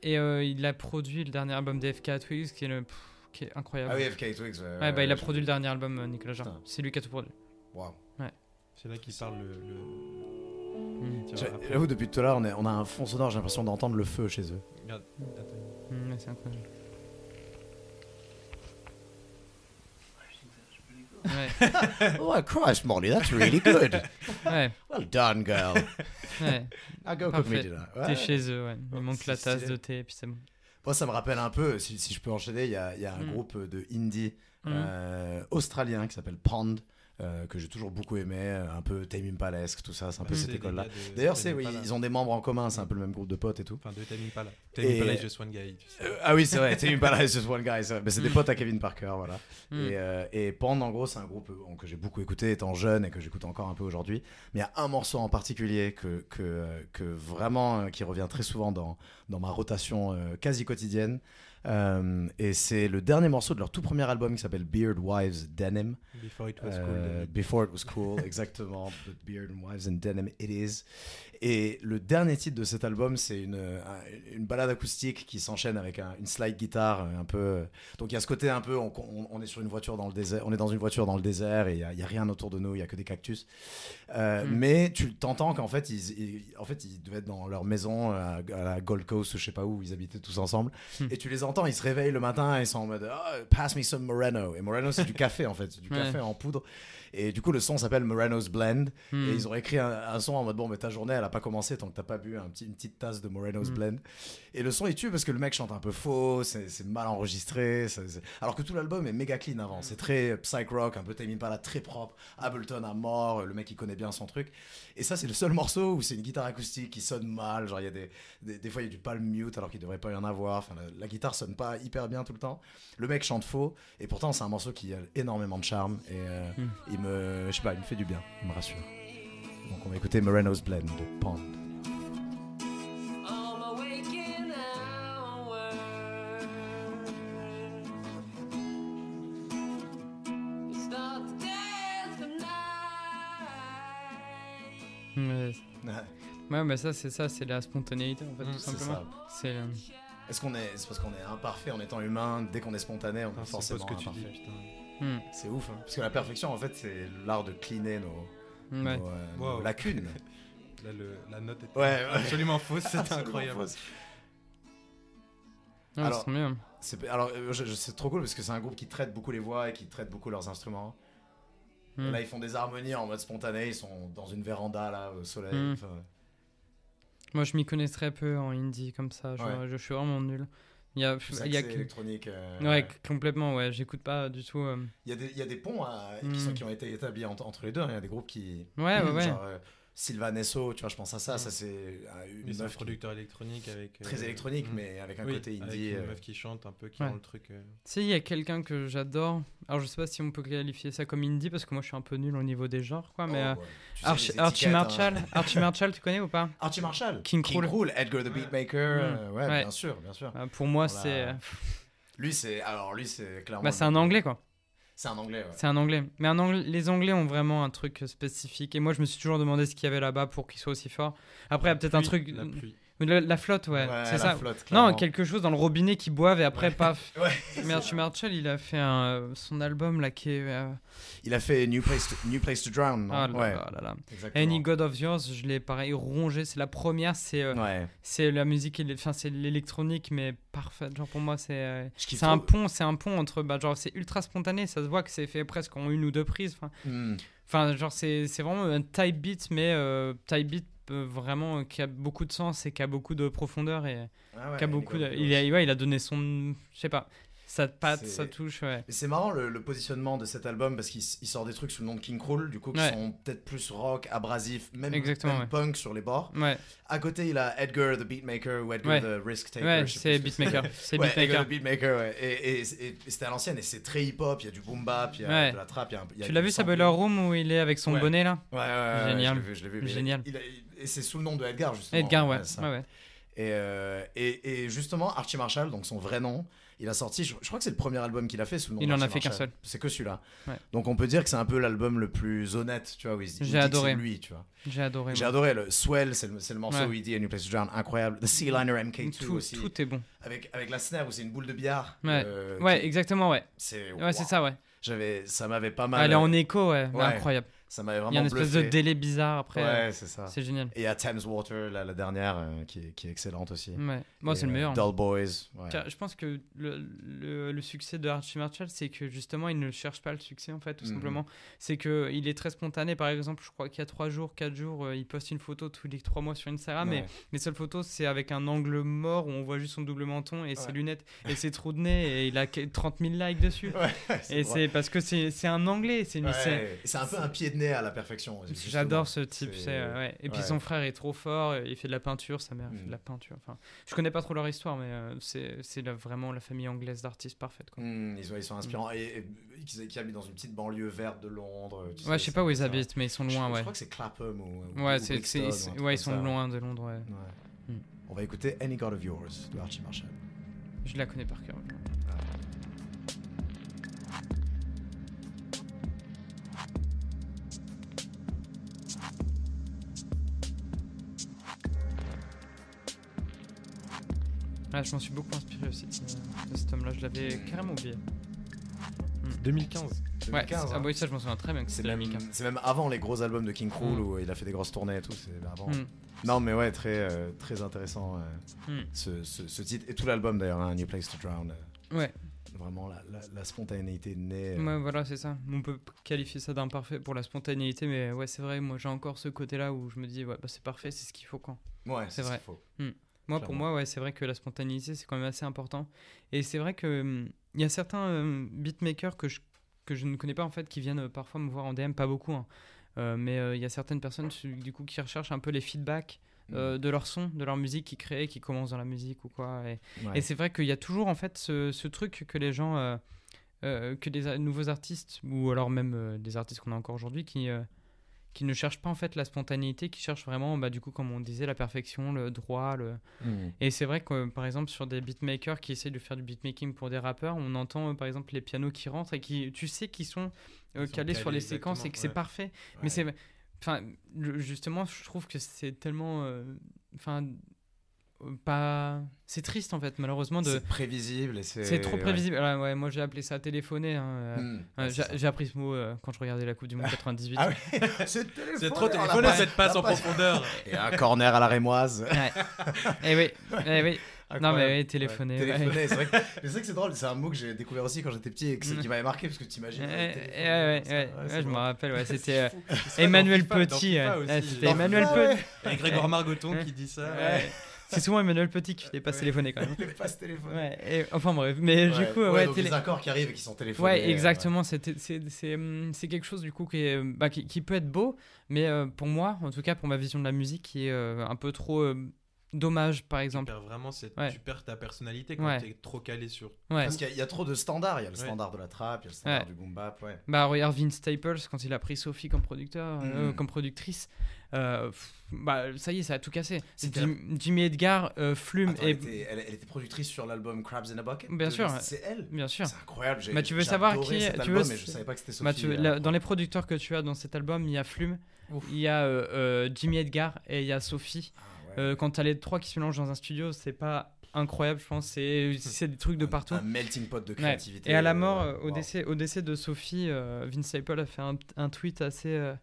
et euh, il a produit le dernier album d'FK Twigs qui est, le, pff, qui est incroyable. Ah oui, FK Twigs. ouais, ouais, bah, il a produit le dernier album, Nicolas Jarre. C'est lui qui a tout produit. Waouh. C'est là qu'il parle le. le- Mm. Après. J'avoue, depuis tout à l'heure, on, a un fond sonore, j'ai l'impression d'entendre le feu chez eux. Regarde. Mm, ouais, c'est incroyable. Ouais, oh, Christ, Molly, that's really good. ouais, well done, girl. ouais. Ah, go cook me dinner. Ouais. T'es chez eux, ouais. Il Ouais, manque la tasse de thé, et puis c'est bon. Moi, ça me rappelle un peu, si, si je peux enchaîner, il y a, il y a un Mm. groupe de indie Mm. euh, australien qui s'appelle Pond, euh, que j'ai toujours beaucoup aimé, euh, un peu Tame Impalesque, tout ça, c'est un peu Ouais, cette école-là. D'ailleurs, c'est oui, Impala. ils ont des membres en commun, c'est un peu le même groupe de potes et tout. Enfin, de Tame Impala. Tame Et- Impala is just one guy. tu sais. Euh, ah oui, c'est vrai, Tame Impala is just one guy, c'est vrai. Mais c'est des Mm. potes à Kevin Parker, voilà. Mm. Et, euh, et Pand, en gros, c'est un groupe que j'ai beaucoup écouté étant jeune et que j'écoute encore un peu aujourd'hui. Mais il y a un morceau en particulier que, que, que vraiment, qui revient très souvent dans, dans ma rotation euh, quasi quotidienne. Euh, et c'est le dernier morceau de leur tout premier album qui s'appelle Beard Wives Denim. Before it was Euh, cool. David. Before It Was Cool, exactement. But Beard Wives and Denim It Is. Et le dernier titre de cet album, c'est une, un- une balade acoustique qui s'enchaîne avec un- une slide guitare euh, un peu. Donc il y a ce côté un peu, on, on- on est sur une voiture dans le désert, on est dans une voiture dans le désert et il y y a rien autour de nous, il y a que des cactus. Euh, Mm. Mais tu t'entends qu'en fait ils, ils- en fait ils devaient être dans leur maison à, à la Gold Coast, je sais pas où, ils habitaient tous ensemble. Mm. Et tu les entends, ils se réveillent le matin et ils sont en mode Ah, Pass me some Moreno. Et Moreno c'est du café en fait, c'est du Ouais. café en poudre. Et du coup, le son s'appelle Moreno's Blend. Hmm. Et ils ont écrit un, un son en mode bon, mais ta journée, elle a pas commencé tant que t'as pas bu un petit, une petite tasse de Moreno's Mm. Blend. Et le son, il tue parce que le mec chante un peu faux, c'est mal enregistré. Alors que tout l'album est méga clean avant. C'est très psych rock, un peu Tame Impala, très propre. Ableton à mort, le mec il connaît bien son truc. Et ça, c'est le seul morceau où c'est une guitare acoustique qui sonne mal. Genre, il y a des, des, des fois, il y a du palm mute alors qu'il devrait pas y en avoir. Enfin, la, la guitare sonne pas hyper bien tout le temps. Le mec chante faux. Et pourtant, c'est un morceau qui a énormément de charme. Et euh, Mm. il me, je sais pas, il me fait du bien. Il me rassure. Donc, on va écouter Moreno's Blend de Pond. Ouais, mais ça, c'est ça, c'est la spontanéité en fait, Mm, tout c'est simplement. ça. C'est le- Est-ce qu'on est, c'est parce qu'on est imparfait en étant humain. Dès qu'on est spontané, on est Enfin, c'est forcément pas ce que tu dis, imparfait. putain. Mm. C'est ouf. hein. Parce que la perfection, en fait, c'est l'art de cleaner nos, Ouais. nos, euh, Wow. nos lacunes. Là, le- la note est Ouais, ouais. absolument fausse, Absolument incroyable. fausse. Alors- c'est trop bien. C'est, alors, euh, je- je- c'est trop cool parce que c'est un groupe qui traite beaucoup les voix et qui traite beaucoup leurs instruments. Mm. Là, ils font des harmonies en mode spontané. Ils sont dans une véranda là au soleil. Mm. Enfin, Moi, je m'y connais très peu en indie comme ça. Je, Ouais. je suis vraiment nul. Il y a, il y a que- électronique. euh, Ouais, complètement, ouais. J'écoute pas du tout. euh, Il y, a des- il y a des ponts à- Mm. qui, sont- qui ont été établis entre, entre les deux. hein. Il y a des groupes qui. Ouais, ouais, ouais. Genre euh, Sylvain Esso, tu vois, je pense à ça. Mm. Ça, c'est euh, une meuf qui- producteur électronique avec. très euh, électronique, mm. mais avec un Oui, côté avec indie. une euh, meuf qui chante un peu, qui Ouais. rend le truc. euh, Si, il y a quelqu'un que j'adore. Alors, je sais pas si on peut qualifier ça comme indie parce que moi, je suis un peu nul au niveau des genres, quoi. Mais oh, euh, ouais. Tu sais, Archie, étiquettes, Marshall, hein. Archie Marshall, tu connais ou pas? Archie Marshall. King Krul. Edgar the Ouais. Beatmaker. Mm. ouais, Ouais. bien sûr, bien sûr. Euh, Pour moi, Voilà. c'est. Lui, c'est. Alors, lui, c'est clairement. Bah, c'est un anglais, quoi. C'est un anglais, ouais. C'est un anglais. Mais un Anglais- les anglais ont vraiment un truc spécifique. Et moi, je me suis toujours demandé ce qu'il y avait là-bas pour qu'il soit aussi fort. Après, il y a peut-être un truc. La pluie. La, la flotte, ouais, Ouais, c'est ça. flotte, non, quelque chose dans le robinet qui boivent et après, Ouais. paf. Ouais. Archie Marshall, il a fait un, euh, son album là qui est. euh, Il a fait New Place to, New Place to Drown, ah là Ouais, là là là. exactement. Any God of Yours, je l'ai pareil rongé. C'est la première, c'est euh, c'est la musique, enfin c'est l'électronique, mais parfaite. Genre pour moi, c'est euh, un pont, c'est un pont entre, bah genre c'est ultra spontané. Ça se voit que c'est fait presque en une ou deux prises. Enfin, Hmm. Genre, c'est c'est vraiment un type beat, mais type beat vraiment euh, qui a beaucoup de sens et qui a beaucoup de profondeur et Ah ouais, qui a beaucoup de... il, a, ouais, il a donné son... Je sais pas, sa patte, sa touche, ouais. Et c'est marrant le, le positionnement de cet album parce qu'il sort des trucs sous le nom de King Krul, du coup, qui Ouais. sont peut-être plus rock, abrasif, même, Exactement, même ouais. punk sur les bords. Ouais, À côté, il a Edgar the Beatmaker ou Edgar the Risk Taker. ouais c'est Beatmaker. C'est Beatmaker. Edgar the Beatmaker, ouais. Et, et- et- et c'était à l'ancienne et c'est très hip-hop, il y a du boom bap, il y a de la trap, il y a un- il y a Tu l'as vu sa. Boiler Room où il est avec son bonnet là Ouais, ouais, Génial. je l'ai vu, je vu. Génial. il a- et c'est sous le nom de Edgar, justement. Edgar, ouais. ça. ouais, ouais. Et, euh, et, et justement, Archie Marshall, donc son vrai nom, il a sorti, je, je crois que c'est le premier album qu'il a fait sous le nom Il en a fait qu'un seul. C'est que celui-là. Ouais. Donc on peut dire que c'est un peu l'album le plus honnête, tu vois, où il, J'ai adoré. lui, tu vois. J'ai adoré. J'ai adoré le Swell, c'est le, le morceau Ouais. où il dit A New Place to Drown, incroyable. The Sea Liner MK2 Tout, aussi, tout est bon. avec, avec la snare où c'est une boule de billard. Ouais. euh, Ouais, exactement, ouais. c'est Ouais, c'est ça, ouais. J'avais, ça m'avait pas mal. Elle est en écho, ouais. Ouais. Incroyable. Ça m'avait vraiment Il y a une espèce bluffé. de délai bizarre après. euh, Ouais, c'est ça. C'est génial. Et il y a Thames Water, la, la dernière, euh, qui, est, qui est excellente aussi. Ouais. Moi, c'est le euh, meilleur. Dull Boys. ouais. Je pense que le, le, le succès de Archie Marshall, c'est que justement, il ne cherche pas le succès, en fait, tout Mhm. simplement. C'est qu'il est très spontané. Par exemple, je crois qu'il y a 3 jours, 4 jours, euh, il poste une photo tous les 3 mois sur Instagram. Mais les seules photos, c'est avec un angle mort où on voit juste son double menton et ses lunettes et ses trous de nez. Et il a que- 30 000 likes dessus. Ouais, Et c'est parce que c'est un anglais. C'est un peu un pied de à la perfection. J'adore ce type. C'est- euh, ouais. Et puis ouais. son frère est trop fort. Il fait de la peinture. Sa mère fait Mm. de la peinture. Enfin, je connais pas trop leur histoire, mais euh, c'est vraiment la famille anglaise d'artistes parfaite. Quoi. Hmm, ils, sont, ils sont inspirants. Et, et, qu'ils qui habitent dans une petite banlieue verte de Londres. tu Ouais, je sais pas où ils habitent, mais ils sont loin, je, ouais. crois que c'est Clapham ou. ou- Ouais, ou c'est, truc ouais, ils sont ça. loin de Londres. On va écouter Any God of Yours de Archie Marshall. Je la connais par cœur. Ah, je m'en suis beaucoup inspiré aussi de, ce- de cet homme-là. Je l'avais carrément oublié. 2015. Ouais, 2015, c'est- ah hein. bah oui, ça, je m'en souviens très bien que C'est c'était même, 2015. c'est même avant les gros albums de King Krul Mm. où il a fait des grosses tournées et tout. C'est avant. Hmm. Non, mais ouais, très, euh, très intéressant euh, Hmm. ce, ce- ce titre. Et tout l'album d'ailleurs, hein, New Place to Drown. euh, Ouais. Vraiment la, la, la spontanéité euh, Ouais, voilà, c'est ça. On peut qualifier ça d'imparfait pour la spontanéité, mais ouais, c'est vrai, moi j'ai encore ce côté-là où je me dis, ouais, bah, c'est parfait, c'est ce qu'il faut quand. ouais, c'est ce vrai. faut. Moi, pour moi, ouais, c'est vrai que la spontanéité, c'est quand même assez important. Et c'est vrai que hum, y a certains euh, beatmakers que je, que je ne connais pas, en fait, qui viennent euh, parfois me voir en DM, pas beaucoup, hein. Euh, mais euh, il y a certaines personnes, du coup, qui recherchent un peu les feedbacks euh, de leur son, de leur musique qu'ils créent, qui commencent dans la musique ou quoi. Et, Ouais. et c'est vrai qu'il y a toujours, en fait, ce, ce truc que les gens, euh, euh, que des nouveaux artistes, ou alors même des artistes qu'on a encore aujourd'hui, qui, qui ne cherchent pas, en fait, la spontanéité, qui cherchent vraiment, bah, du coup, comme on disait, la perfection, le droit, le... Hmm. Et c'est vrai que par exemple sur des beatmakers qui essaient de faire du beatmaking pour des rappeurs, on entend euh, par exemple les pianos qui rentrent et qui, tu sais, qu'ils sont, euh, sont calés sur les séquences et que c'est parfait. Mais c'est, enfin, justement, je trouve que c'est tellement, euh, enfin, euh, pas, c'est triste en fait, malheureusement de. C'est prévisible et c'est. C'est trop ouais. prévisible. Ah ouais, moi j'ai appelé ça téléphoner. hein, euh, Hmm. euh, Ouais, j'ai appris ce mot euh, quand je regardais la Coupe du Monde 98. Ah ouais C'est trop on l'a téléphoné pas- cette passe en profondeur. Et un corner à la rémoise. Eh oui, eh oui. Non mais oui, téléphoner. Ouais, ouais. téléphoner, c'est vrai que, c'est vrai que c'est drôle, c'est un mot que j'ai découvert aussi quand j'étais petit et que Mm. qui m'avait marqué parce que tu imagines. Ouais, ouais, ouais, ouais, ouais, je me rappelle, ouais, c'était euh, Emmanuel Petit. C'était Emmanuel Petit. Et Grégoire Margoton qui dit ça. C'est souvent Emmanuel Petit qui fait pas Ouais. téléphoner quand même. Les passes téléphoniques. Ouais, et, enfin bref, mais du coup, ouais, donc télé- les accords qui arrivent et qui sont téléphonés. ouais, euh, exactement. c'était- C'est c'est hum, c'est quelque chose du coup qui, est, bah, qui, qui peut être beau, mais euh, pour moi, en tout cas pour ma vision de la musique, qui est euh, un peu trop euh, dommage, par Tu exemple. perds vraiment cette... Ouais. tu perds ta personnalité quand Ouais. t'es trop calé sur. Ouais. Parce qu'il y, a- il y a trop de standards. Il y a le Ouais. standard de la trap, il y a le standard Ouais. du boom bap. Ouais. Bah regarde Vince Staples quand il a pris Sophie comme producteur, euh, Mm. comme productrice, euh, bah ça y est, ça a tout cassé. Jim- Jimmy Edgar, euh, Flume Attends, et elle, était, elle- elle était productrice sur l'album Crabs in a Bucket. Bien de- sûr. C'est elle. bien sûr. C'est incroyable. Bah, tu veux savoir qui- cet tu veux- mais je savais pas que c'était Sophie. Bah, tu- euh, la- dans les producteurs que tu as dans cet album, il y a Flume, Ouf. il y a euh, euh, Jimmy Edgar et il y a Sophie. Ah, ouais. Euh, quand tu as les trois qui se mélangent dans un studio, c'est pas incroyable, je pense. C'est c'est des trucs de Un- partout. Un melting pot de Ouais. créativité. Et à la mort, euh, euh, au, décès, au décès de Sophie, euh, Vince Staples a fait un, un tweet assez, euh,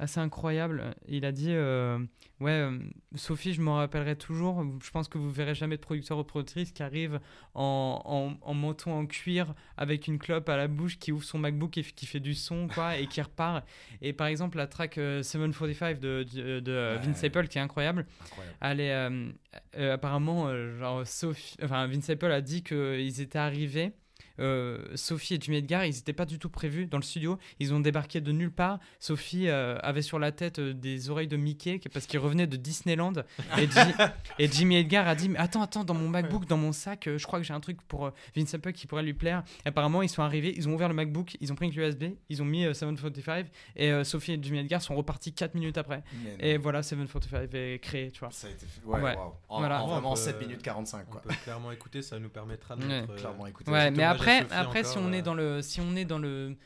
assez incroyable. Il a dit euh, Ouais, euh, Sophie, je m'en rappellerai toujours. Je pense que vous verrez jamais de producteur ou de productrice qui arrive en, en, en menton en cuir avec une clope à la bouche, qui ouvre son MacBook et qui fait du son, quoi, et qui repart. Et par exemple, la track euh, 745 de, de, de, euh, Ouais. Vince Staples, qui est incroyable, Incroyable. elle est, euh, euh, apparemment, euh, genre, Sophie, enfin, Vince Apple a dit qu'ils étaient arrivés. Euh, Sophie et Jimmy Edgar, ils n'étaient pas du tout prévus dans le studio. Ils ont débarqué de nulle part. Sophie euh, avait sur la tête euh, des oreilles de Mickey parce qu'il revenait de Disneyland. Et, Ji- et Jimmy Edgar a dit Mais attends, attends, dans mon MacBook, dans mon sac, euh, je crois que j'ai un truc pour euh, Vince Apple qui pourrait lui plaire. apparemment, ils sont arrivés, ils ont ouvert le MacBook, ils ont pris une clé USB, ils ont mis euh, 745 et euh, Sophie et Jimmy Edgar sont repartis 4 minutes après. Et voilà, 745 est créé, tu vois. Ça a été fait. Ouais, Ouais. waouh. En, Voilà. en vraiment On peut- 7 minutes 45, On quoi. peut clairement écouter, ça nous permettra de Ouais. euh, Clairement écouté. Ouais, mais hommage après, si on est euh. dans le, si on est dans le,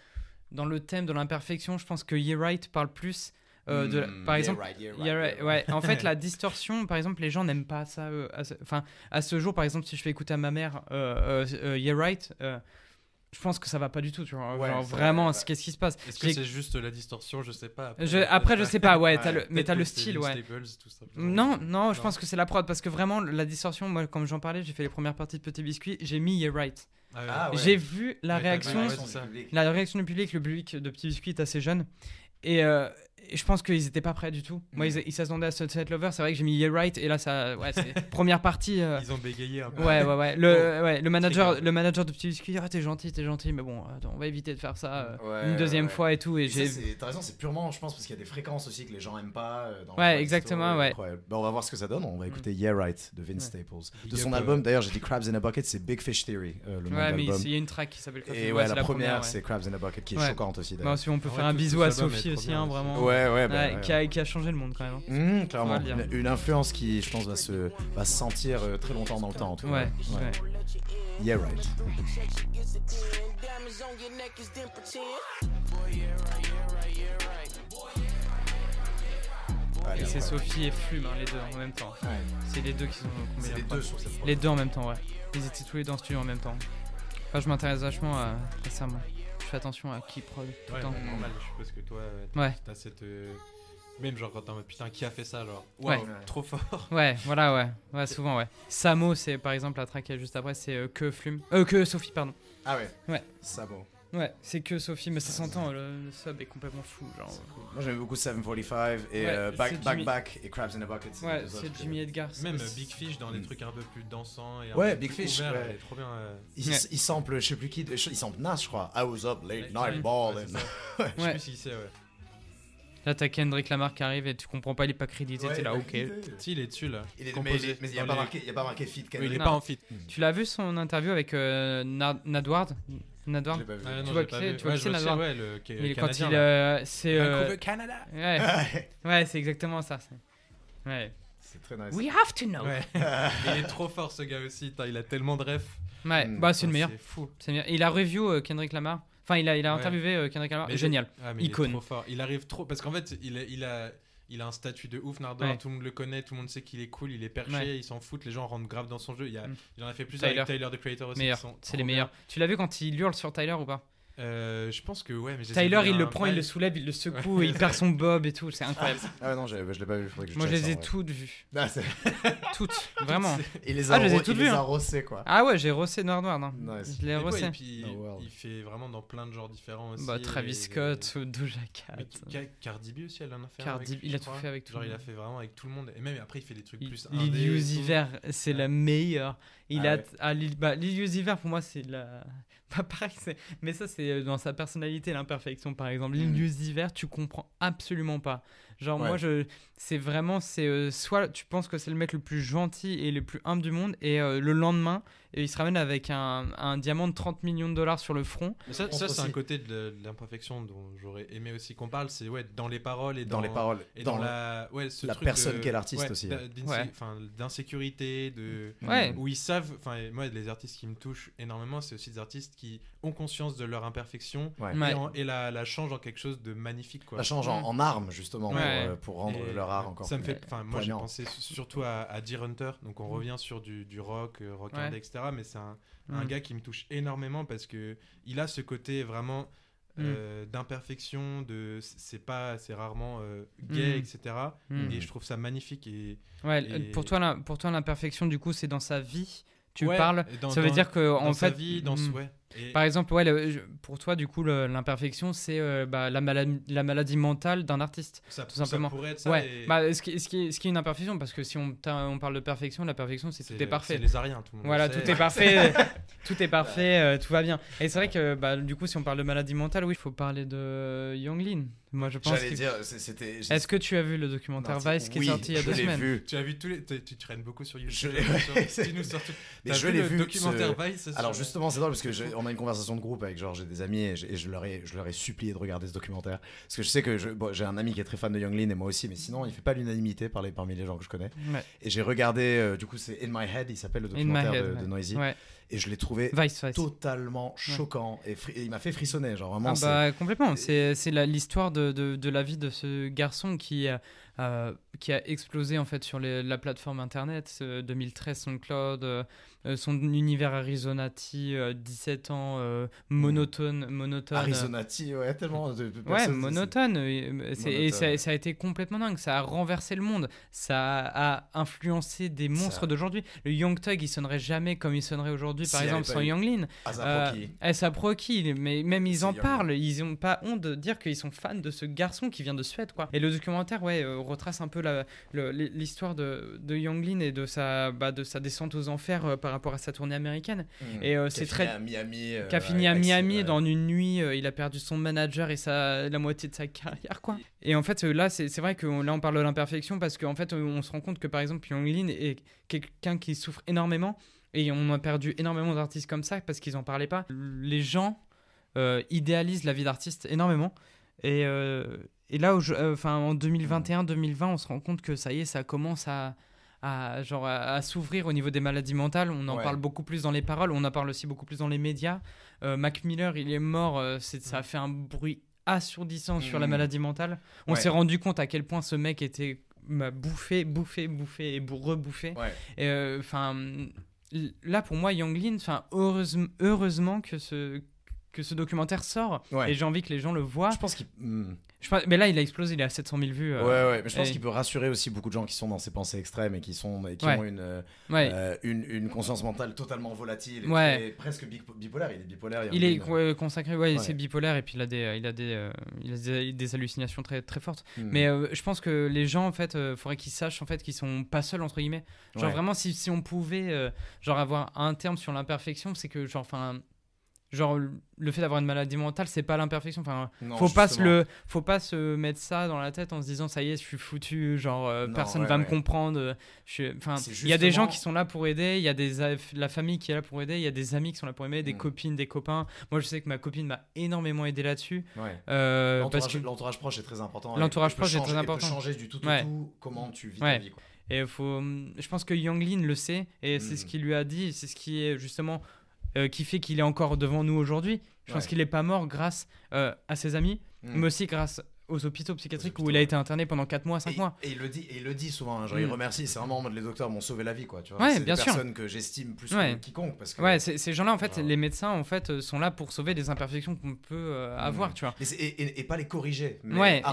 dans le thème de l'imperfection, je pense que Yeah Right parle plus. euh, de, la- Hmm, par exemple, right, ouais. En fait, la distorsion, par exemple, les gens n'aiment pas ça. euh, à Enfin, à ce jour, par exemple, si je fais écouter à ma mère euh, Yeah Right, je pense que ça va pas du tout, tu vois. Ouais, Genre c'est- vraiment, qu'est-ce qui se passe? Est-ce que c'est juste la distorsion? Je sais pas. je, Après, je sais pas, ouais, Ouais, le, mais t'as le style, ouais. Tout. Non, non, je pense que c'est la prod parce que vraiment la distorsion, moi, comme j'en parlais, j'ai fait les premières parties de Petit Biscuit, j'ai mis Yeah Right. Ah ouais. Ah. J'ai vu la réaction, la réaction du public, le public de Petit Biscuit est assez jeune. Et, euh, et je pense qu'ils étaient pas prêts du tout. Moi, ils ils s'attendaient à Sunset Lover. C'est vrai que j'ai mis Yeah Right. Et là, ça, ouais, c'est première partie. euh, Ils ont bégayé un peu. Ouais, ouais, ouais. Le, ouais, le, manager, le manager de Petit Biscuit, ah, t'es gentil, t'es gentil, mais bon, attends, on va éviter de faire ça euh, Ouais, une deuxième ouais. fois et tout. Et Et ça, j'ai. c'est- T'as raison, c'est purement, je pense, parce qu'il y a des fréquences aussi que les gens aiment pas. euh, dans Ouais, exactement, ouais. incroyable. Bah, on va voir ce que ça donne. On va écouter Yeah Right de Vince Ouais. Staples. Big De son up, album, d'ailleurs, j'ai dit Crabs in a Bucket, c'est Big Fish Theory, euh, le nom Ouais, de mais l'album. il y a une track qui s'appelle Et Coffee, ouais, c'est la première, ouais. c'est Crabs in a Bucket, qui est Ouais. choquante aussi. Bah, d'ailleurs. on peut faire un tout- bisou à est Sophie trop aussi, bien hein, aussi. vraiment. Ouais, ouais, bah, Ouais, ouais. qui, a, qui a changé le monde quand même. hein. Mmh, clairement. Une, une influence qui, je pense, va se, va se sentir euh, très longtemps dans le temps. en tout cas. Ouais, ouais. Yeah, right. Et c'est. Sophie et Flume, hein, les deux en même temps. Ouais. C'est les deux qui sont. combien les deux sur cette prod. Les deux en même temps, ouais. Ils étaient tous les deux en studio en même temps. Enfin, je m'intéresse vachement à récemment. Je fais attention à qui prod tout Ouais, le temps. mais normal, je suppose que toi, euh, Ouais. t'as cette. euh, Même genre quand t'es en mode putain, qui a fait ça genre Ouais. Waouh, trop fort. Ouais, voilà, ouais. Ouais, souvent, ouais. Samo, c'est par exemple la track qui est juste après, c'est euh, que Flume. Euh, que Sophie, pardon. Ah ouais. Ouais. Bon. Ouais, c'est que Sophie, mais ça s'entend, le, le sub est complètement fou. Genre. Moi j'aime beaucoup 745 et Ouais, euh, back, c'est back Jimmy- Back et Crabs in a Bucket. Ouais, c'est Jimmy Edgar. Même euh, Big Fish dans des Mm. trucs un peu plus dansants et un Ouais, peu Big plus Fish, ouverts, ouais. trop bien. euh. Il, Ouais. il sample, je sais plus qui, il sample Nas, je crois. I was up late Ouais, night ouais, ballin'. c'est ça. Je sais Ouais. plus si c'est, ouais. Là, t'as Kendrick Lamar qui arrive et tu comprends pas, il est pas crédité. Ouais, T'es là, ok. il- Si, il est dessus là. Il est, Composé il est- mais il n'y a, les- a pas marqué feat Oui, il Kendrick. est Non. pas en fit. Tu l'as vu son interview avec euh, Na- Nadward Vu. Ah, non, vois qui c'est- tu vois qui je c'est, Il est quand il. là. euh, c'est. euh, Canada. Ouais, Ouais, c'est exactement ça. c'est- Ouais. c'est très nice. We have to know. Ouais. il est trop fort ce gars aussi. Il a tellement de refs. Ouais, Mm. bah c'est le meilleur. C'est fou. C'est le meilleur. Il a review euh, Kendrick Lamar. Enfin, il a, il a Ouais. interviewé euh, Kendrick Lamar. Mais Génial. Ah, mais il est Icône. trop fort. Il arrive trop parce qu'en fait, il, il a, il a un statut de ouf, Nardor. Ouais. Tout le monde le connaît, tout le monde sait qu'il est cool, il est perché, Ouais. il s'en fout. Les gens rentrent grave dans son jeu. Il, y a, Mm. il en a fait plus Tyler. avec Tyler the Creator aussi. C'est les meilleurs. Tu l'as vu quand il hurle sur Tyler ou pas? Euh, je pense que ouais, mais j'ai Tyler, il le prend, il le soulève, il le secoue, et il perd son bob et tout. C'est incroyable. Ah ouais, non, j'ai- je l'ai pas vu. faudrait que je Moi, je les ai toutes vues. Ah, c'est- Toutes. Vraiment. Il les Ah, a, je les ai toutes vues, hein. quoi. Ah ouais, j'ai rossé Noir Noir. Non. Nice. Je l'ai Et ouais, rossé. et puis No il fait vraiment dans plein de genres différents aussi. Bah, Travis et- Scott, euh, Doja Cat. Mais Cardi B aussi, elle en a fait Cardi avec il a je tout fait avec tout Genre, le il a monde. fait vraiment avec tout le monde. Et même après, il fait des trucs plus. Lil et Uzi. Vert, c'est Ah la meilleure. Il Ah a ouais. ah, Lil, bah, Uzi pour moi c'est la pas pareil, c'est- mais ça c'est euh, dans sa personnalité l'imperfection par exemple. Lil Mhm. Uzi Vert, tu comprends absolument pas. Genre Ouais. moi je c'est vraiment c'est euh, soit tu penses que c'est le mec le plus gentil et le plus humble du monde et euh, le lendemain et il se ramène avec un, un diamant de 30 millions de dollars sur le front. Mais ça, c'est un côté de, l'imperfection dont j'aurais aimé aussi qu'on parle. C'est ouais, dans les paroles et Dans dans, les paroles. Et dans dans, la, ouais, ce la truc personne qu'est l'artiste ouais, aussi. d'insécurité, de Ouais. où ils savent. Enfin, moi, les artistes qui me touchent énormément, c'est aussi des artistes qui ont conscience de leur imperfection et, en- et la, la changent en quelque chose de magnifique. Quoi. Ça change en, en arme, justement, pour, euh, pour rendre Et leur art encore Ça me plus fait. Enfin, moi, j'ai pensé surtout à, à Deer Hunter. Donc, on revient sur du, du rock, euh, rock Ouais. indé, etc. Mais c'est un, un Mm. gars qui me touche énormément parce que il a ce côté vraiment Mm. euh, d'imperfection, de c'est pas, c'est rarement euh, gay, Mm. etc. Et je trouve ça magnifique et Ouais, Et- pour toi la- pour toi l'imperfection du coup c'est dans sa vie. Tu Ouais, parles, dans- ça veut dans- dire que dans en sa fait vie, dans ce- Mm. ouais. Et- Par exemple, ouais, le- pour toi, du coup, l'imperfection, c'est euh, bah, la, maladie, la maladie mentale d'un artiste. ça, tout simplement. Ça pourrait être ça. Ouais, et bah, ce, qui, ce, qui est, ce qui est une imperfection, parce que si on, on parle de perfection, la perfection, c'est tout est parfait. C'est les ariens, tout le monde. Voilà, tout est parfait, tout est parfait, euh, tout va bien. Et c'est vrai que bah, du coup, si on parle de maladie mentale, oui, il faut parler de Younglin. Moi, je pense. J'allais que- dire, c'était. Est-ce que tu as vu le documentaire Non, Vice qui oui, est sorti il y a deux semaines vu. Tu as vu tous les. Tu, tu traînes beaucoup sur YouTube. Je l'impression. ouais, Dis-nous surtout. Mais je vu l'ai le vu. documentaire ce- Vice Alors sur- justement, c'est drôle parce que je- on a une conversation de groupe avec genre j'ai des amis et je, et je leur ai je leur ai supplié de regarder ce documentaire parce que je sais que bon, j'ai un ami qui est très fan de Younglin et moi aussi, mais sinon il fait pas l'unanimité par les- parmi les gens que je connais. Ouais. Et j'ai regardé, euh, du coup c'est In My Head, il s'appelle le documentaire Head, de, ouais. de Noisy, Ouais. Et je l'ai trouvé Vice, Vice. totalement choquant et, il m'a fait frissonner, genre vraiment. Ah bah complètement, c'est l'histoire de, de, de la vie de ce garçon qui, euh, euh, qui a explosé en fait sur les- la plateforme internet. euh, 2013, SoundCloud, euh, euh, son univers Arizonati, euh, 17 ans, euh, monotone, monotone. euh, Arizonati, ouais, tellement de, de Ouais, monotone. euh, Et ça, a été complètement dingue. Ça a renversé le monde. Ça a influencé des monstres d'aujourd'hui. Le Young Thug, il sonnerait jamais comme il sonnerait aujourd'hui, par exemple, sans eu Young Euh, Rocky. ASAP Rocky, mais même ils en Young parlent. Ils ont pas honte de dire qu'ils sont fans de ce garçon qui vient de Suède, quoi. Et le documentaire, ouais, euh, retrace un peu l'histoire de, de et de sa, bah, de sa descente aux enfers euh, par rapport à sa tournée américaine. Mm. et, euh, Qui a c'est fini très- à Miami. euh, qui a fini à Miami ouais. dans une nuit, euh, il a perdu son manager et sa, la moitié de sa carrière quoi. Et en fait euh, là c'est vrai que là on parle de l'imperfection parce qu'en fait euh, on se rend compte que par exemple Young Lean est quelqu'un qui souffre énormément et on a perdu énormément d'artistes comme ça parce qu'ils en parlaient pas. Les gens euh, idéalisent la vie d'artiste énormément et, euh, et là euh, enfin en 2021-2020 on se rend compte que ça y est ça commence à à, genre à, à s'ouvrir au niveau des maladies mentales. On en Ouais. parle beaucoup plus dans les paroles, on en parle aussi beaucoup plus dans les médias. Euh, Mac Miller, il est mort, euh, c'est, ça a fait un bruit assourdissant sur la Mhm. maladie mentale. On Ouais. s'est rendu compte à quel point ce mec était m'a bouffé, bouffé, bouffé et bou- rebouffé. Ouais. Euh, Enfin, là pour moi, enfin heureusement, heureusement que ce que ce documentaire sort Ouais. et j'ai envie que les gens le voient. Je pense qu'il. mm. Pense- mais là, il a explosé, il est à 700 000 vues. euh, Ouais, ouais, mais je pense et- qu'il peut rassurer aussi beaucoup de gens qui sont dans ces pensées extrêmes et qui, sont, et qui Ouais. ont une, euh, ouais. euh, une, une conscience mentale totalement volatile et Ouais. très- presque bi- bipolaire. Il est bipolaire. Il est consacré, ouais, c'est bipolaire et puis il a des, il a des, il a des, des hallucinations très, très fortes. Mm. Mais euh, je pense que les gens, en fait, euh, faudrait qu'ils sachent en fait qu'ils sont pas seuls entre guillemets. Genre vraiment, si, si on pouvait, genre avoir un terme sur l'imperfection, c'est que genre, enfin, genre le fait d'avoir une maladie mentale, c'est pas l'imperfection. Enfin, Non, faut pas se le, faut pas se mettre ça dans la tête en se disant ça y est, je suis foutu. Genre euh, Non, personne ouais, va me comprendre. euh, je Enfin, il y a des gens qui sont là pour aider. Il y a des la famille qui est là pour aider. Il y a des amis qui sont là pour aider, des Mm. copines, des copains. Moi, je sais que ma copine m'a énormément aidé là-dessus. Ouais. euh, L'entourage que proche est très important. L'entourage proche est très et peut important. changer du tout au tout comment tu vis ta vie. quoi. Et faut, je pense que Yang Lin le sait et c'est Mm. ce qu'il lui a dit, c'est ce qui est justement euh, qui fait qu'il est encore devant nous aujourd'hui. Je pense qu'il n'est pas mort grâce euh, à ses amis, Mm. mais aussi grâce aux hôpitaux psychiatriques hôpitaux, où il a été interné pendant 4 mois, 5 Et, mois. et il le dit, et il le dit souvent. hein, genre il Mm. remercie. C'est vraiment en mode les docteurs m'ont sauvé la vie, quoi. Tu vois. Ouais, c'est bien des sûr. personnes que j'estime plus Ouais. que quiconque parce que. Ouais, ces gens-là, en fait, Genre- les médecins, en fait, euh, sont là pour sauver des imperfections qu'on peut euh, avoir, Mm. tu vois. Et, pas les corriger. Mais Ouais, à,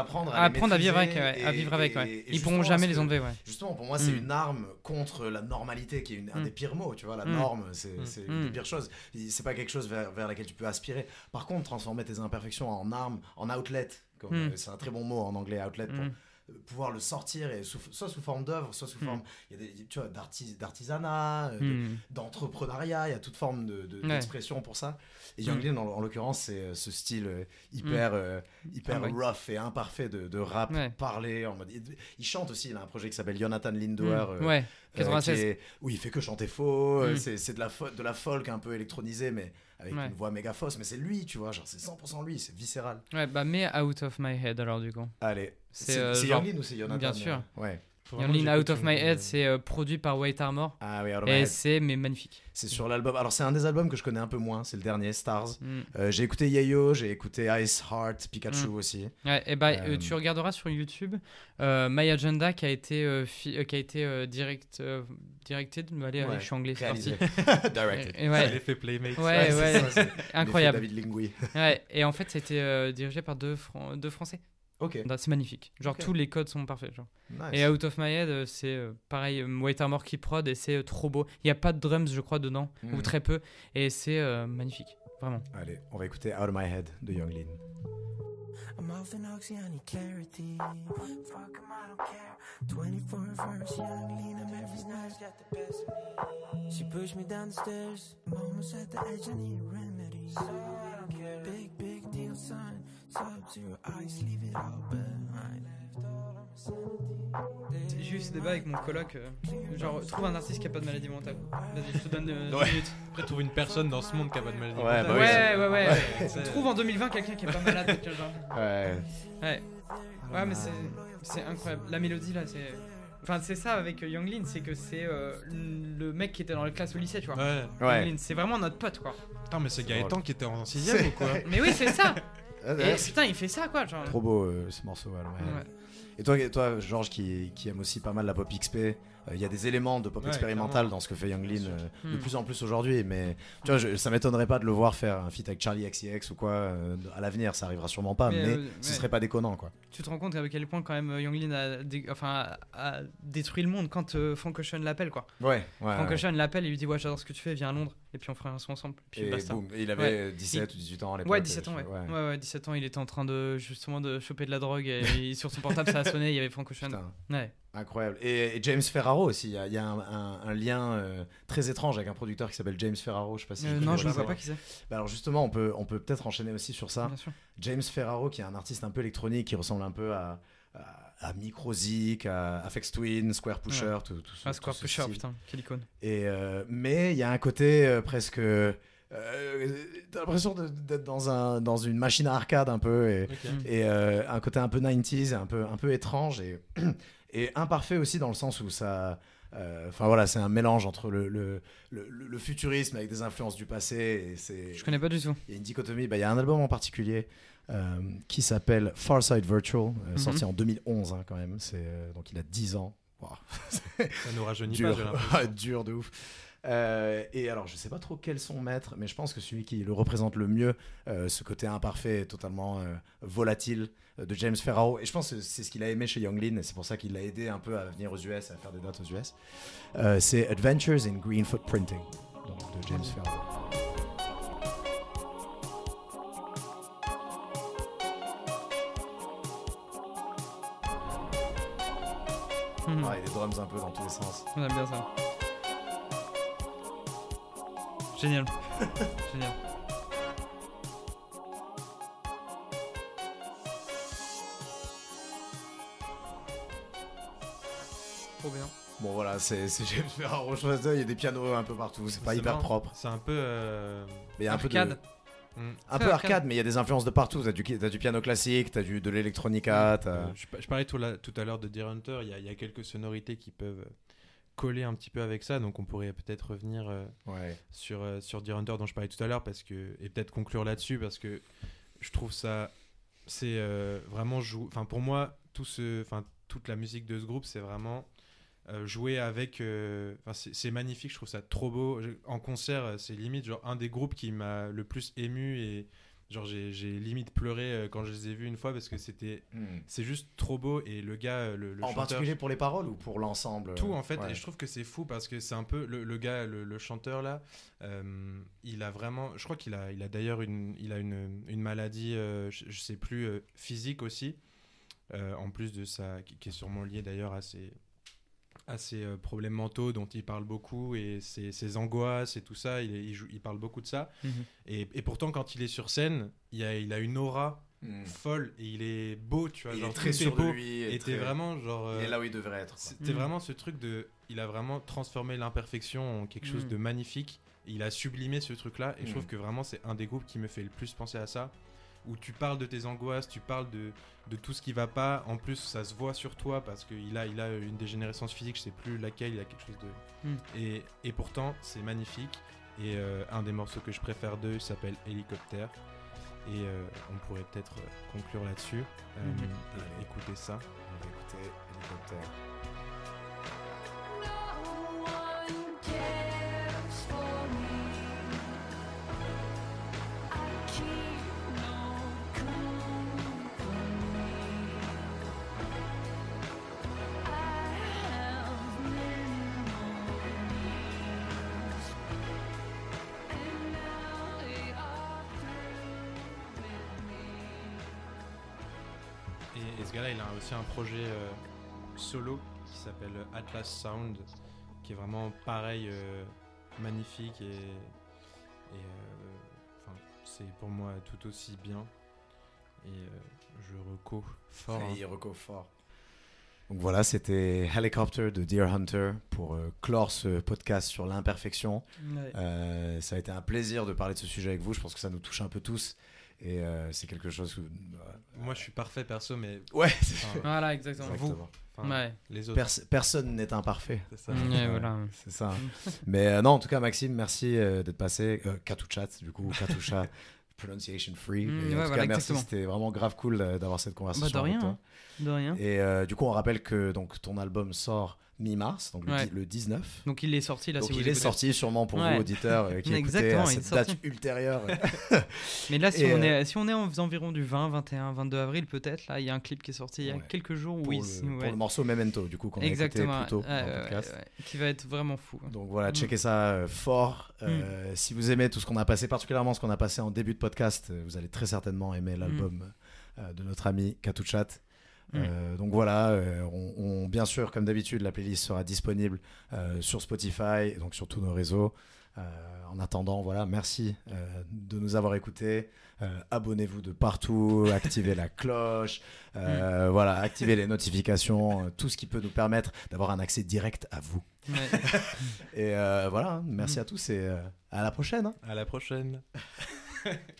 Apprendre à vivre avec, à vivre avec, Ils pourront jamais les enlever, ouais. Justement, pour moi, c'est Mm. une arme contre la normalité, qui est une- un des pires mots. Tu vois, la norme, c'est une des pires choses. C'est pas quelque chose vers, vers laquelle tu peux aspirer. Par contre, transformer tes imperfections en arme, en outlet, comme, Mm. euh, c'est un très bon mot en anglais, outlet, pour Mm. euh, pouvoir le sortir, et sous- soit sous forme d'œuvre, soit sous Mm. forme il y a des, tu vois, d'artis- d'artisanat, euh, de- d'entrepreneuriat, il y a toute forme de, de- Ouais. d'expression pour ça. Et Young. Lean, en, en l'occurrence, c'est ce style hyper, euh, hyper Ah ouais. rough et imparfait de, de rap Ouais. parlé. En mode, il, il chante aussi, il a un projet qui s'appelle Jonathan Lindauer. Ouais, euh, 96. qui est- où il fait que chanter faux. euh, Mm. C'est c'est de, la de la folk un peu électronisée, mais avec Ouais. une voix méga fausse. Mais c'est lui, tu vois, genre c'est 100% lui, c'est viscéral. Ouais, bah, mets Out of My Head alors, du coup. Allez, C'est, euh, ou c'est Jonathan bien euh, sûr. Ouais. Young Out of My Head, Lean. c'est euh, produit par White Armor. Ah oui, Et c'est mais magnifique. C'est sur l'album. Alors, c'est un des albums que je connais un peu moins. C'est le dernier, Stars. Mm. Euh, j'ai écouté Yayo, j'ai écouté Ice Heart, Pikachu Mm. aussi. Ouais, et bah, Euh, euh, tu regarderas sur YouTube euh, My Agenda qui a été, euh, fi- euh, qui a été euh, direct, euh, directed. Allez, allez, Ouais, je suis anglais, c'est parti. Directed. Et, et ouais, L'effet Playmate. ouais, c'est ouais, ça, incroyable. David Lingui. Ouais, et en fait, c'était euh, dirigé par deux, Fran- deux Français. Ok. Non, C'est magnifique. Genre, Ok. tous les codes sont parfaits. Genre. Nice. Et Out of My Head, euh, c'est euh, pareil, euh, White Armor qui prod et c'est trop beau. Il n'y a pas de drums, je crois, dedans, ou Mm. très peu. Et c'est euh, magnifique, vraiment. Allez, on va écouter Out of My Head de Young Lean. I'm off in oxyonic clarity. Fuck 'em, I don't care. 24 verse, young, lean, I'm every night. Got the best of me. She pushed me down the stairs. I'm almost at the edge, I need a remedy. So I don't care. Big, big deal, son. Sub zero ice, leave it all behind. Left all of my sanity. J'ai eu ce débat avec mon coloc. euh, genre, trouve un artiste qui a pas de maladie mentale. Vas-y, je te donne euh, Ouais. deux minutes. Après, trouve une personne dans ce monde qui a pas de maladie. Ouais, mentale. bah oui, ouais, ouais, ouais, c'est- Trouve en 2020 quelqu'un qui est pas malade. tu vois, genre. Ouais. Ouais. Ouais, mais c'est, c'est incroyable. La mélodie là, c'est. Enfin, c'est ça avec euh, Young Lean, c'est que c'est euh, le mec qui était dans la classe au lycée, tu vois. Ouais. Ouais. Lean, c'est vraiment notre pote, quoi. Putain, mais c'est C'est Gaëtan drôle. qui était en 6ème ou quoi Mais oui, c'est ça. Ah, Et putain, il fait ça quoi, genre. trop beau euh, ce morceau. ouais, ouais. Ouais. Et toi, toi Georges, qui, qui aime aussi pas mal la pop XP, euh, il y a des éléments de pop clairement. dans ce que fait Young Lean Bien euh, de Hmm. plus en plus aujourd'hui. Mais tu vois, je- ça m'étonnerait pas de le voir faire un feat avec Charlie XCX ou quoi euh, à l'avenir. Ça arrivera sûrement pas, mais, Mais, euh, ce ouais. serait pas déconnant quoi. Tu te rends compte à quel point quand même Younglin a, dé- enfin, a, a détruit le monde quand euh, Frank Ocean l'appelle quoi. Ouais, ouais. Frank ouais. Ocean l'appelle et lui dit ouais j'adore ce que tu fais, viens à Londres et puis on fera un son ensemble. Puis Et basta. boum, et il avait 17 ou 18 ans à l'époque. Ouais 17 ans je- ouais. Ouais. ouais 17 ans il était en train de justement de choper de la drogue et, sur son portable ça a sonné il y avait Frank Ocean. Putain, Ouais. incroyable. Et, et James Ferraro aussi. Il y a, il y a un, un- un lien euh, très étrange avec un producteur qui s'appelle James Ferraro. Je sais pas si Euh, non je ne vois pas qui c'est. Bah alors justement, on peut on peut peut-être enchaîner aussi sur ça. Bien sûr. James Ferraro, qui est un artiste un peu électronique, qui ressemble un peu à, à, à Microzik, à Afex Twin, Square Pusher, tout, tout ce- Ah Square tout Pusher putain quelle icône. Et, euh, mais il y a un côté euh, presque. euh, T'as l'impression d'être dans, un, dans une machine à arcade un peu. Et, euh, un côté un peu 90s, un peu, un peu étrange et, et imparfait aussi dans le sens où ça. euh, Enfin voilà, c'est un mélange entre le, le, le, le futurisme avec des influences du passé. Et c'est, Je connais pas du tout. il y a une dichotomie. Bah, Il y a un album en particulier euh, qui s'appelle Far Side Virtual, euh, Mhm. sorti en 2011 hein, quand même. C'est, euh, donc il a 10 ans. Wow. Ça nous rajeunit pas, dur, l'impression. dur de ouf. Euh, et alors, je sais pas trop quel son mettre, mais je pense que celui qui le représente le mieux, euh, ce côté imparfait et totalement euh, volatile de James Ferraro. Et je pense que c'est ce qu'il a aimé chez Young Lean, et c'est pour ça qu'il l'a aidé un peu à venir aux US, à faire des dates aux US. Euh, c'est Adventures in Green Footprinting, donc de James Ferraro. Mhm. Ah, et les drums un peu dans tous les sens. On aime bien ça. Génial. Génial. Trop bien. Bon voilà, c'est c'est James Ferraro. Il y a des pianos un peu partout, c'est pas hyper propre. C'est un peu. euh, Mais il y a un peu de-. Un peu arcade. arcade, mais il y a des influences de partout. T'as du, t'as du piano classique, t'as du, de l'électronica, t'as... Euh, je, je parlais tout, à l'heure de Deer Hunter, il y, a- il y a quelques sonorités qui peuvent coller un petit peu avec ça, donc on pourrait peut-être revenir euh, Ouais. sur, euh, sur Deer Hunter dont je parlais tout à l'heure, parce que, et peut-être conclure là-dessus, parce que je trouve ça, c'est euh, vraiment, jou- enfin pour moi, tout ce, enfin toute la musique de ce groupe, c'est vraiment euh, jouer avec, euh, c'est magnifique, je trouve ça trop beau. En concert, euh, c'est limite genre un des groupes qui m'a le plus ému et genre j'ai limite pleuré quand je les ai vus une fois parce que c'était c'est juste trop beau et le gars, le, le En chanteur. particulier pour les paroles ou pour l'ensemble Tout en fait, Ouais. et je trouve que c'est fou parce que c'est un peu le, le gars, le, le chanteur là, euh, il a vraiment, je crois qu'il a, il a d'ailleurs une, il a une, une maladie, je, je sais plus, physique aussi, en plus de ça, qui, qui est sûrement lié d'ailleurs à ses, à ses euh, problèmes mentaux dont il parle beaucoup et ses, ses angoisses et tout ça, il, est- il, joue- il parle beaucoup de ça. Mhm. Et, et pourtant, quand il est sur scène, il a, il a une aura Mm. folle et il est beau, tu vois, Il genre est très sûr beau. de lui. Et très- vraiment genre. Il est euh, là où il devrait être. c'était Mm. vraiment ce truc de. Il a vraiment transformé l'imperfection en quelque chose Mm. de magnifique. Il a sublimé ce truc-là. Et je trouve que vraiment, c'est un des groupes qui me fait le plus penser à ça. Où tu parles de tes angoisses, tu parles de, de tout ce qui va pas. En plus, ça se voit sur toi parce qu'il a, il a une dégénérescence physique, je sais plus laquelle, il a quelque chose de. Mm. Et, et pourtant, c'est magnifique. Et euh, un des morceaux que je préfère d'eux s'appelle Hélicoptère. Et euh, on pourrait peut-être euh, conclure là-dessus. Euh, et écouter ça. On va écouter Hélicoptère. Ce gars-là, il a aussi un projet euh, solo qui s'appelle Atlas Sound, qui est vraiment pareil, euh, magnifique et, et, euh, c'est pour moi tout aussi bien. Et euh, je reco fort. hein. Il reco fort. Donc voilà, c'était Helicopter de Deer Hunter pour euh, clore ce podcast sur l'imperfection. Ouais. Euh, ça a été un plaisir de parler de ce sujet avec vous. Je pense que ça nous touche un peu tous. Et euh, c'est quelque chose que. Moi, je suis parfait perso, mais Ouais, enfin, Voilà, exactement. enfin, Ouais. les autres. Pers- personne n'est imparfait. c'est ça. Ouais, voilà. C'est ça. Mais euh, non, en tout cas, Maxime, merci euh, d'être passé. Euh, Katouchat, du coup, ou Katoucha. pronunciation free. Mm, Et en tout voilà, cas, merci, exactement. c'était vraiment grave cool d'avoir cette conversation. Bah, de avec rien, toi. hein. De rien. Et euh, du coup, on rappelle que donc, ton album sort mi-mars, donc le Ouais. dix- le 19. Donc il est sorti là. donc si vous il est écoutez. sorti sûrement pour Ouais. vous, auditeurs, euh, qui écoutez Exactement, à cette date ultérieure. Mais là, si Et, on, euh, est, si on est aux environs du 20, 21, 22 avril, peut-être, là, il y a un clip qui est sorti il y a quelques jours. pour, oui, le, pour le morceau Memento, du coup, qu'on a écouté Exactement. plus tôt dans le podcast. Qui va être vraiment fou. Donc voilà, Mm. checkez ça euh, fort. Euh, Si vous aimez tout ce qu'on a passé, particulièrement ce qu'on a passé en début de podcast, euh, vous allez très certainement aimer l'album euh, de notre ami Katouchat. Euh, donc voilà, euh, on, on- bien sûr, comme d'habitude, la playlist sera disponible euh, sur Spotify, donc sur tous nos réseaux. Euh, en attendant, voilà, merci euh, de nous avoir écoutés. Euh, Abonnez-vous de partout, activez la cloche, euh, voilà, activez les notifications, euh, tout ce qui peut nous permettre d'avoir un accès direct à vous. Ouais. Et euh, voilà, merci Mm. à tous et euh, à la prochaine. hein. À la prochaine.